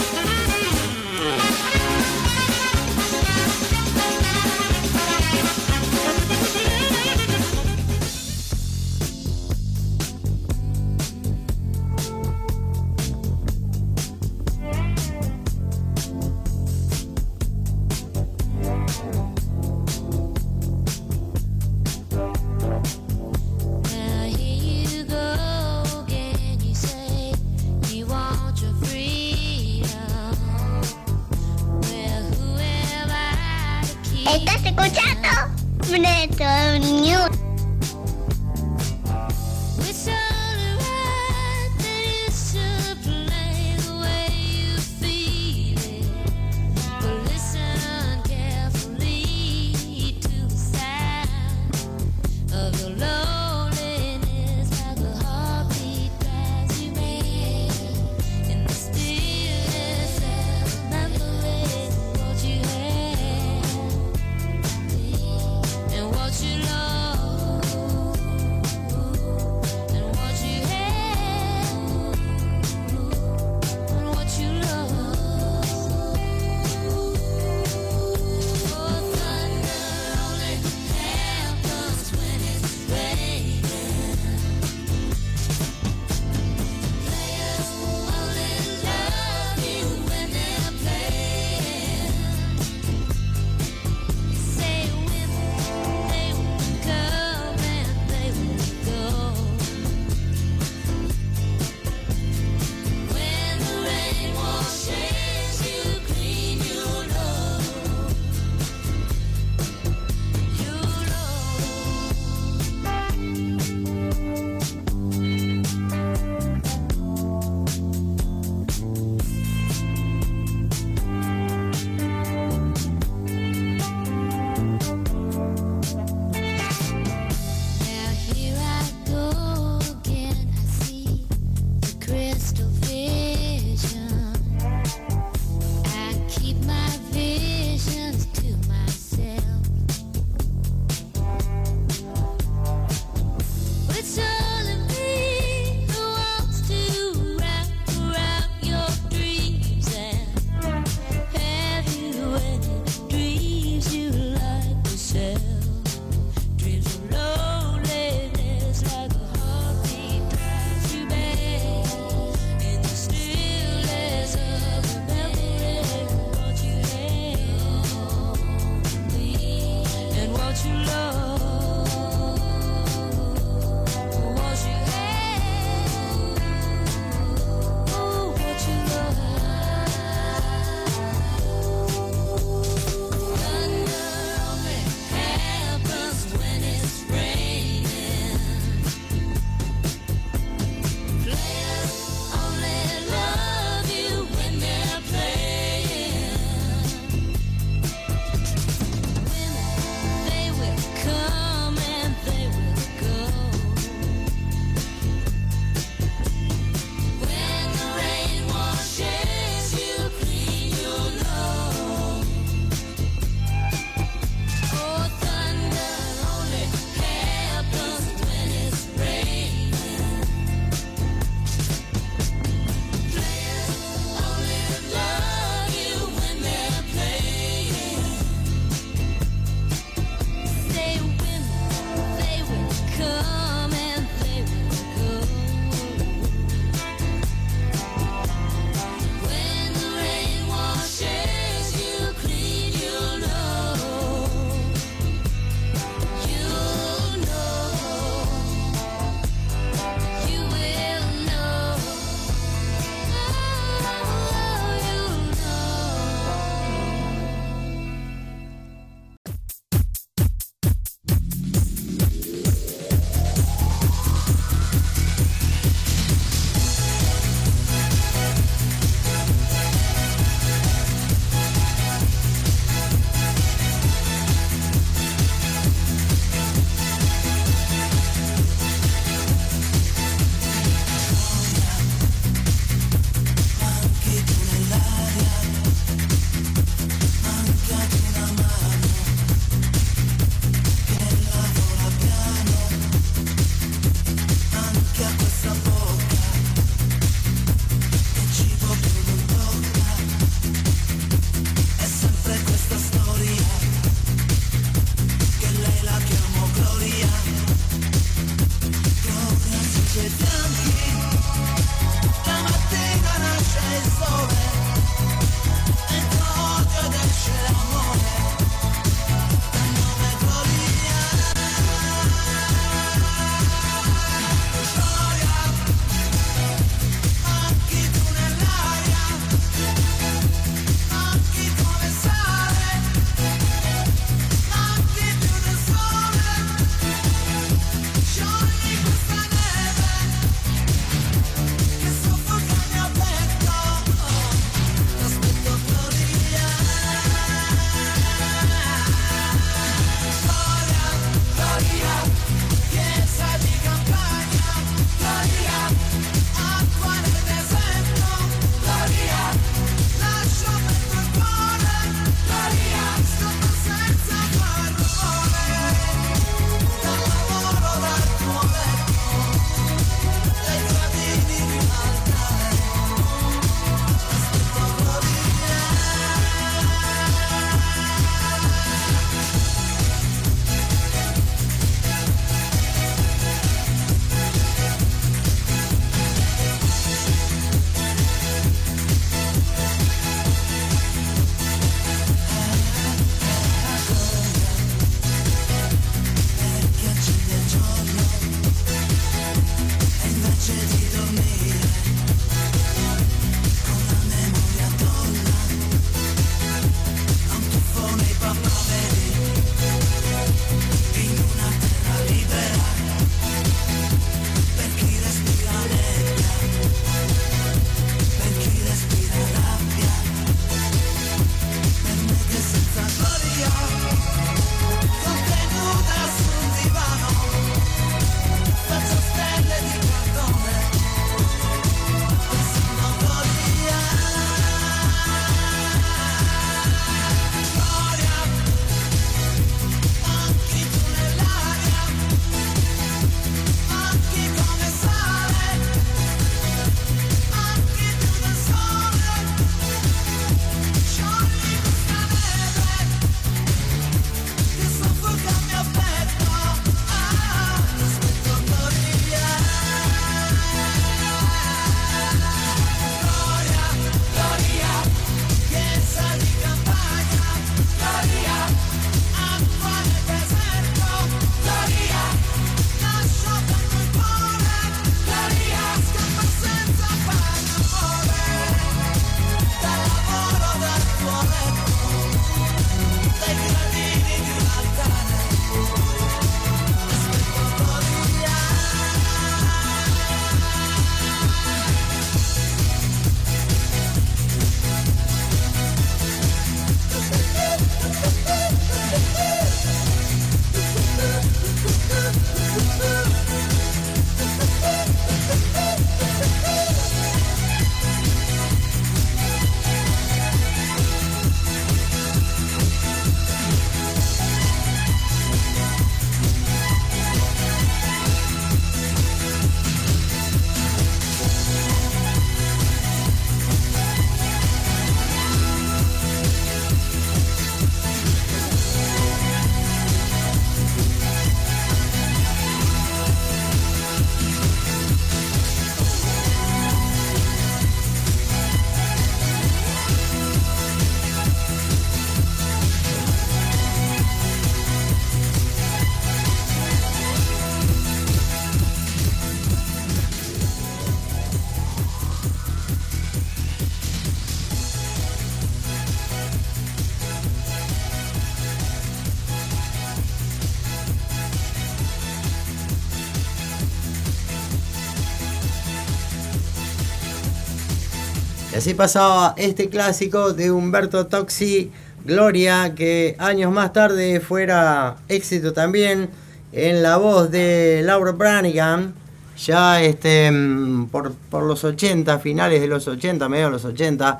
así pasaba este clásico de Humberto Toxi, Gloria, que años más tarde fuera éxito también en la voz de Laura Branigan, ya este, mm, por, por, los 80, finales de los 80, medio de los 80,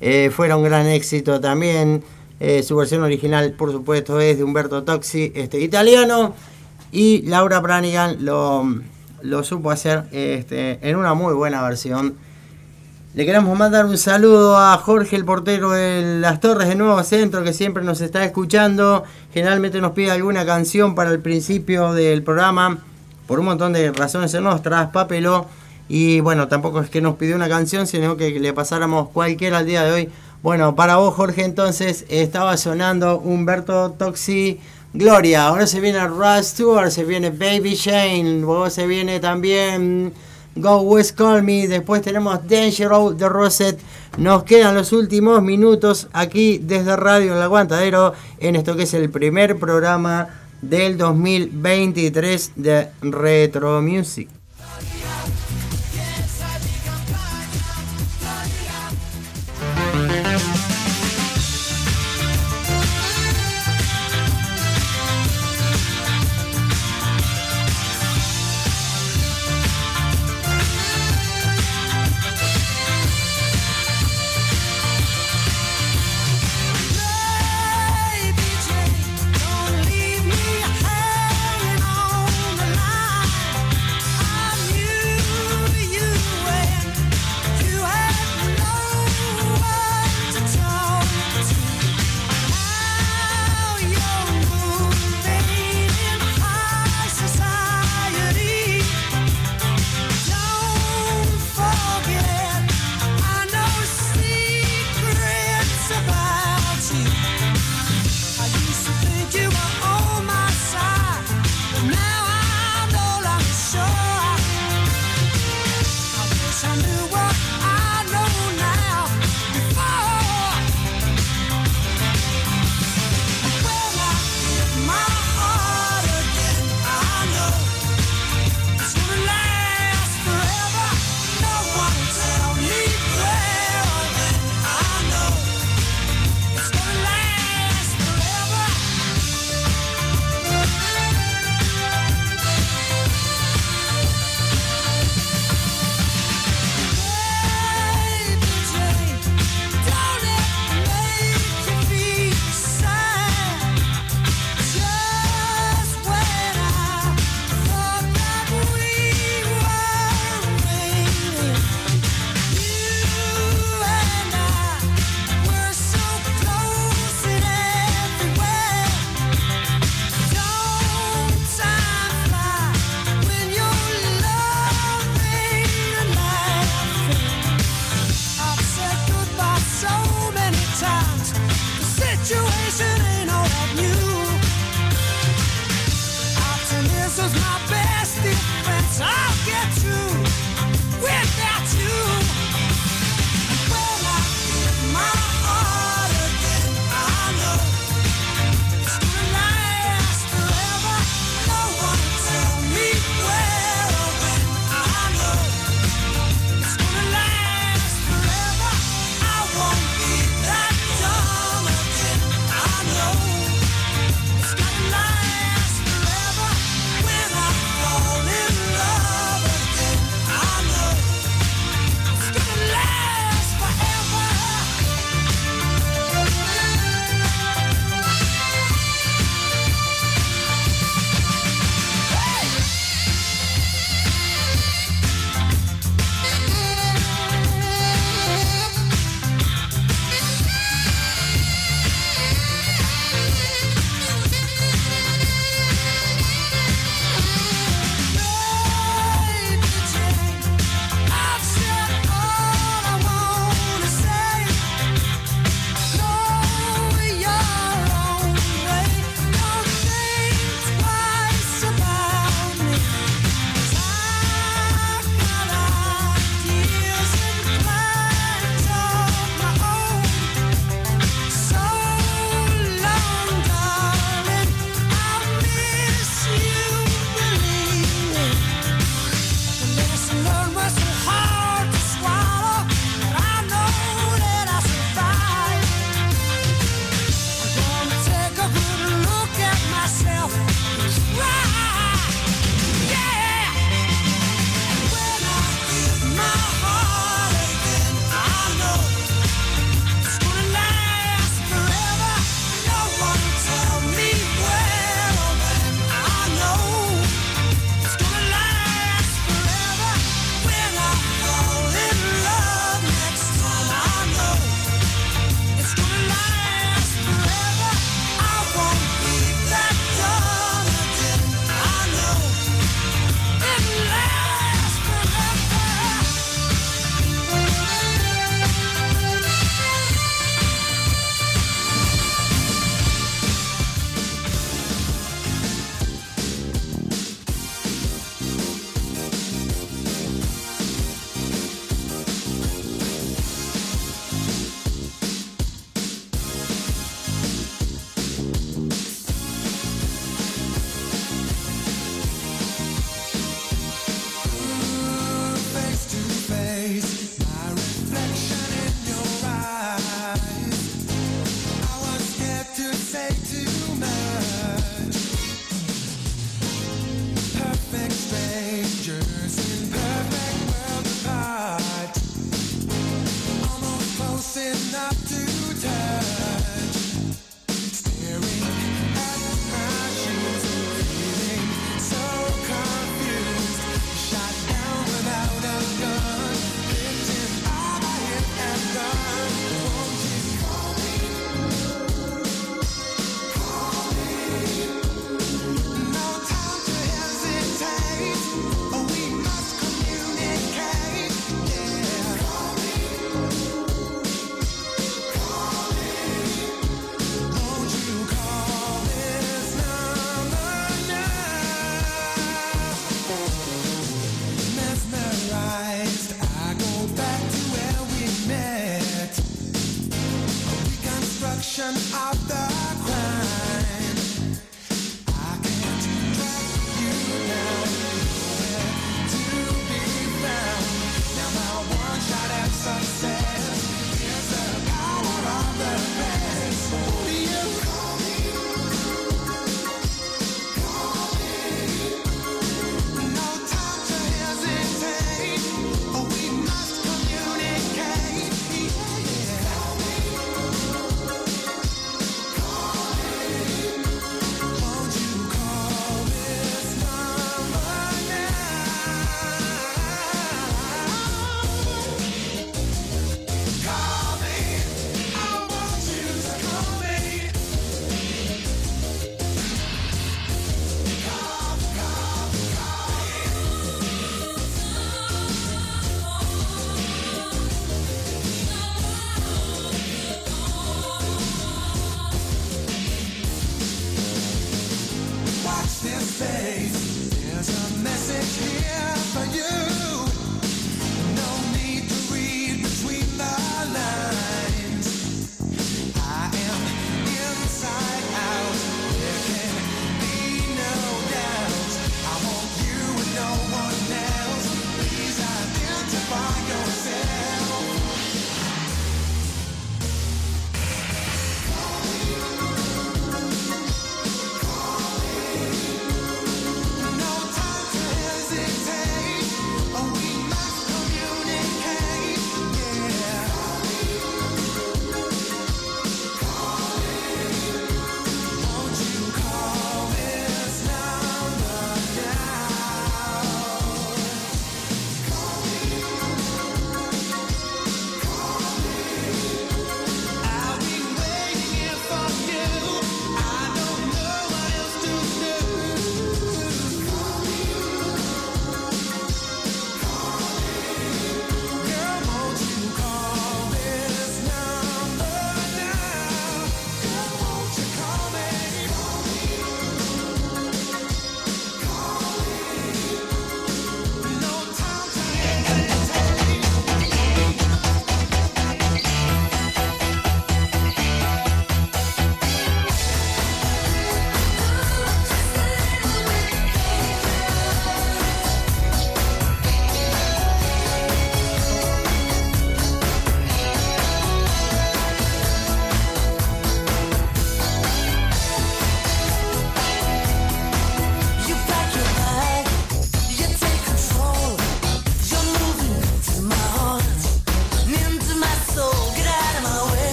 eh, fuera un gran éxito también. Eh, su versión original, por supuesto, es de Humberto Toxi, este, italiano, y Laura Branigan lo, lo supo hacer este, en una muy buena versión le queremos mandar un saludo a Jorge, el portero de Las Torres de Nuevo Centro, que siempre nos está escuchando. Generalmente nos pide alguna canción para el principio del programa. Por un montón de razones en nuestras, papeló. Y bueno, tampoco es que nos pidió una canción, sino que le pasáramos cualquiera al día de hoy. Bueno, para vos, Jorge, entonces estaba sonando Humberto Toxi Gloria. Ahora se viene Rush Tour, se viene Baby Shane, luego se viene también. Go West Call Me. Después tenemos Danger Out the Roset. Nos quedan los últimos minutos aquí desde Radio El Aguantadero en esto que es el primer programa del 2023 de Retro Music.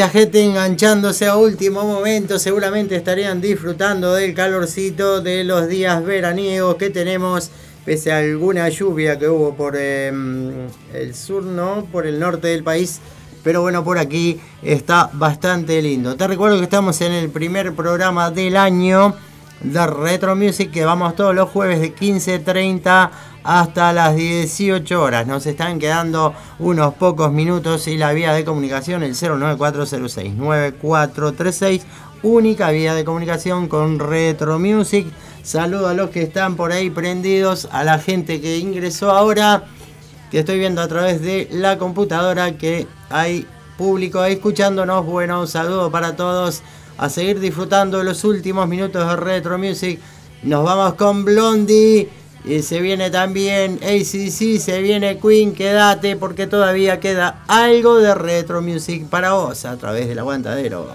Mucha gente enganchándose a último momento, seguramente estarían disfrutando del calorcito de los días veraniegos que tenemos, pese a alguna lluvia que hubo por eh, el sur, ¿no? Por el norte del país. Pero bueno, por aquí está bastante lindo. Te recuerdo que estamos en el primer programa del año de Retro Music, que vamos todos los jueves de 15.30 hasta las 18 horas. Nos están quedando unos pocos minutos y la vía de comunicación, el 09406-9436, única vía de comunicación con Retro Music. Saludo a los que están por ahí prendidos, a la gente que ingresó ahora, que estoy viendo a través de la computadora que hay público ahí escuchándonos. Bueno, un saludo para todos. A seguir disfrutando los últimos minutos de Retro Music. Nos vamos con Blondie. Y se viene también ACC, se viene Queen, quédate porque todavía queda algo de retro music para vos a través del aguantadero.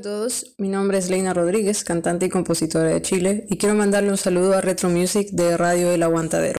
A todos, mi nombre es Leina Rodríguez, cantante y compositora de Chile, y quiero mandarle un saludo a Retro Music de Radio El Aguantadero.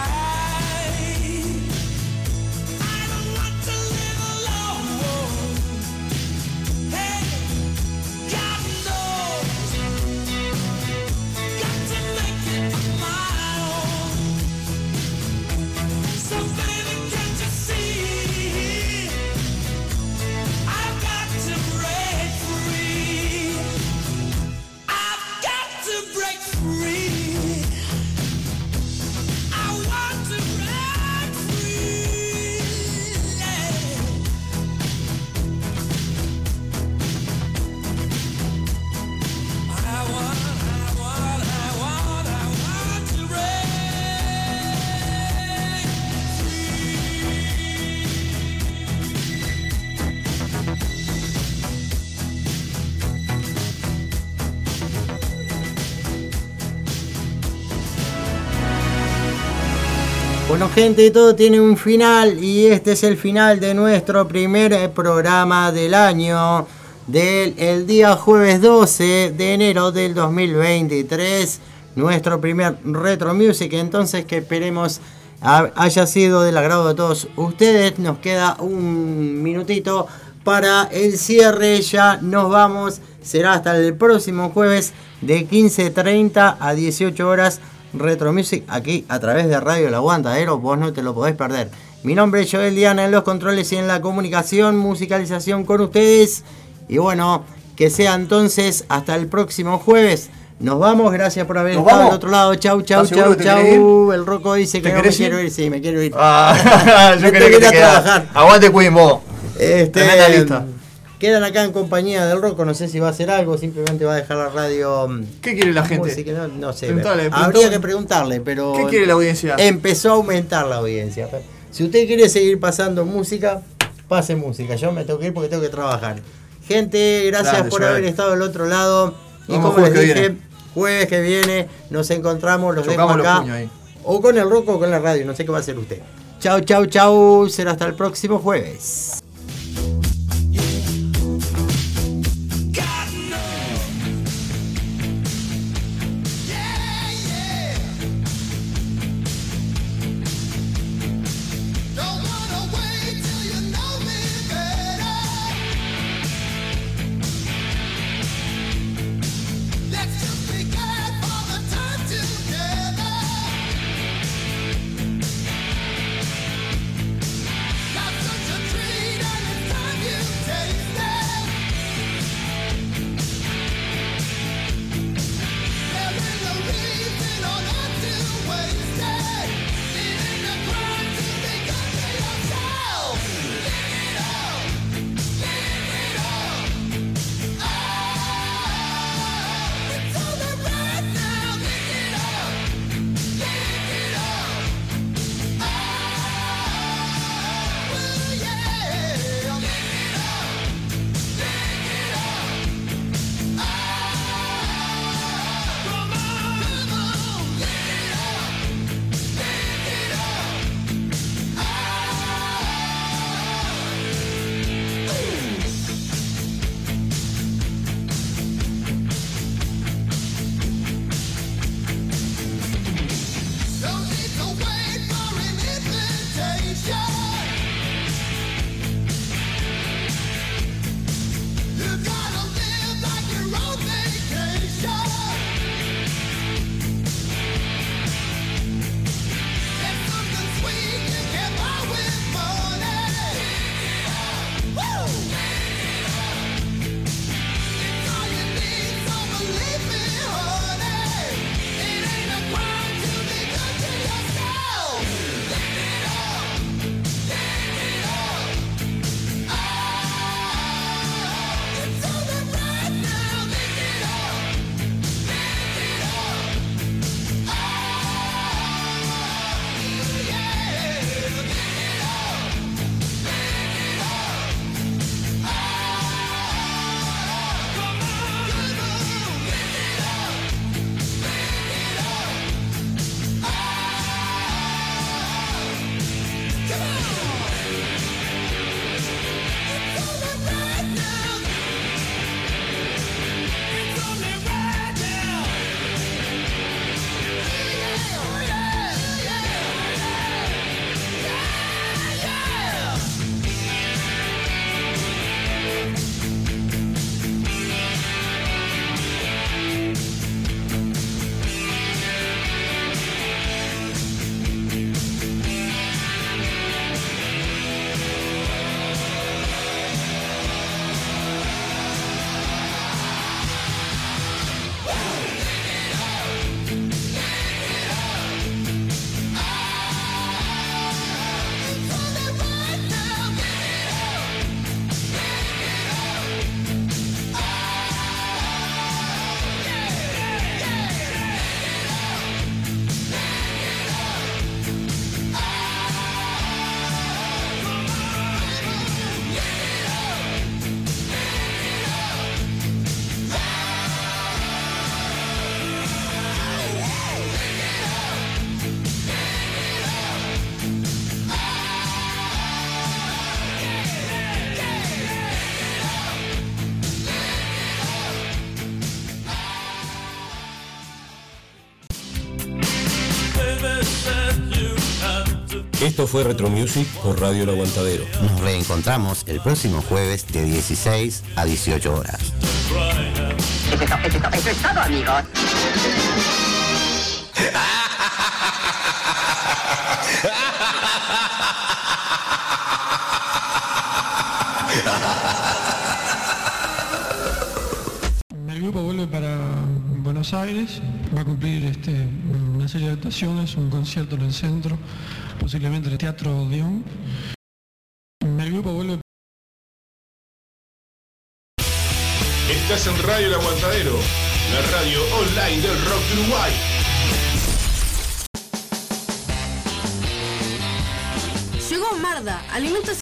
Gente, todo tiene un final y este es el final de nuestro primer eh, programa del año del el día jueves 12 de enero del 2023, nuestro primer Retro Music, entonces que esperemos ha- haya sido del agrado de todos ustedes, nos queda un minutito para el cierre, ya nos vamos, será hasta el próximo jueves de 15.30 a 18 horas Retro Music aquí a través de Radio El Aguantadero, vos no te lo podés perder. Mi nombre es Joel Diana en los controles y en la comunicación, musicalización con ustedes. Y bueno, que sea entonces hasta el próximo jueves. Nos vamos, gracias por haber ¿Nos estado al otro lado. Chau, chau, ¿Estás seguro chau, chau. El Roco dice ¿Te que no me querés quiero ir? ir, sí, me quiero ir. Ah, yo Me quería que ir te a trabajar. Aguante vos. Este, lista. Quedan acá en compañía del Roco, no sé si va a hacer algo, simplemente va a dejar la radio. mm, ¿Qué quiere la gente? música, no, no sé. Preguntale, Habría que preguntarle, pero. ¿Qué quiere la audiencia? Empezó a aumentar la audiencia. Si usted quiere seguir pasando música, pase música. Yo me tengo que ir porque tengo que trabajar. Gente, gracias por haber estado del otro lado. Y como les dije, viene. jueves que viene nos encontramos, los Chocamos dejo acá. O con el roco o con la radio, no sé qué va a hacer usted. Chau, chau, chau. Será hasta el próximo jueves. Esto fue Retro Music por Radio El Aguantadero. Nos reencontramos el próximo jueves de 16 a 18 horas. Eso es, to- eso es to- eso es todo, amigos. El grupo vuelve para Buenos Aires, va a cumplir este, una serie de actuaciones, un concierto en el centro, posiblemente en el Teatro Odeón.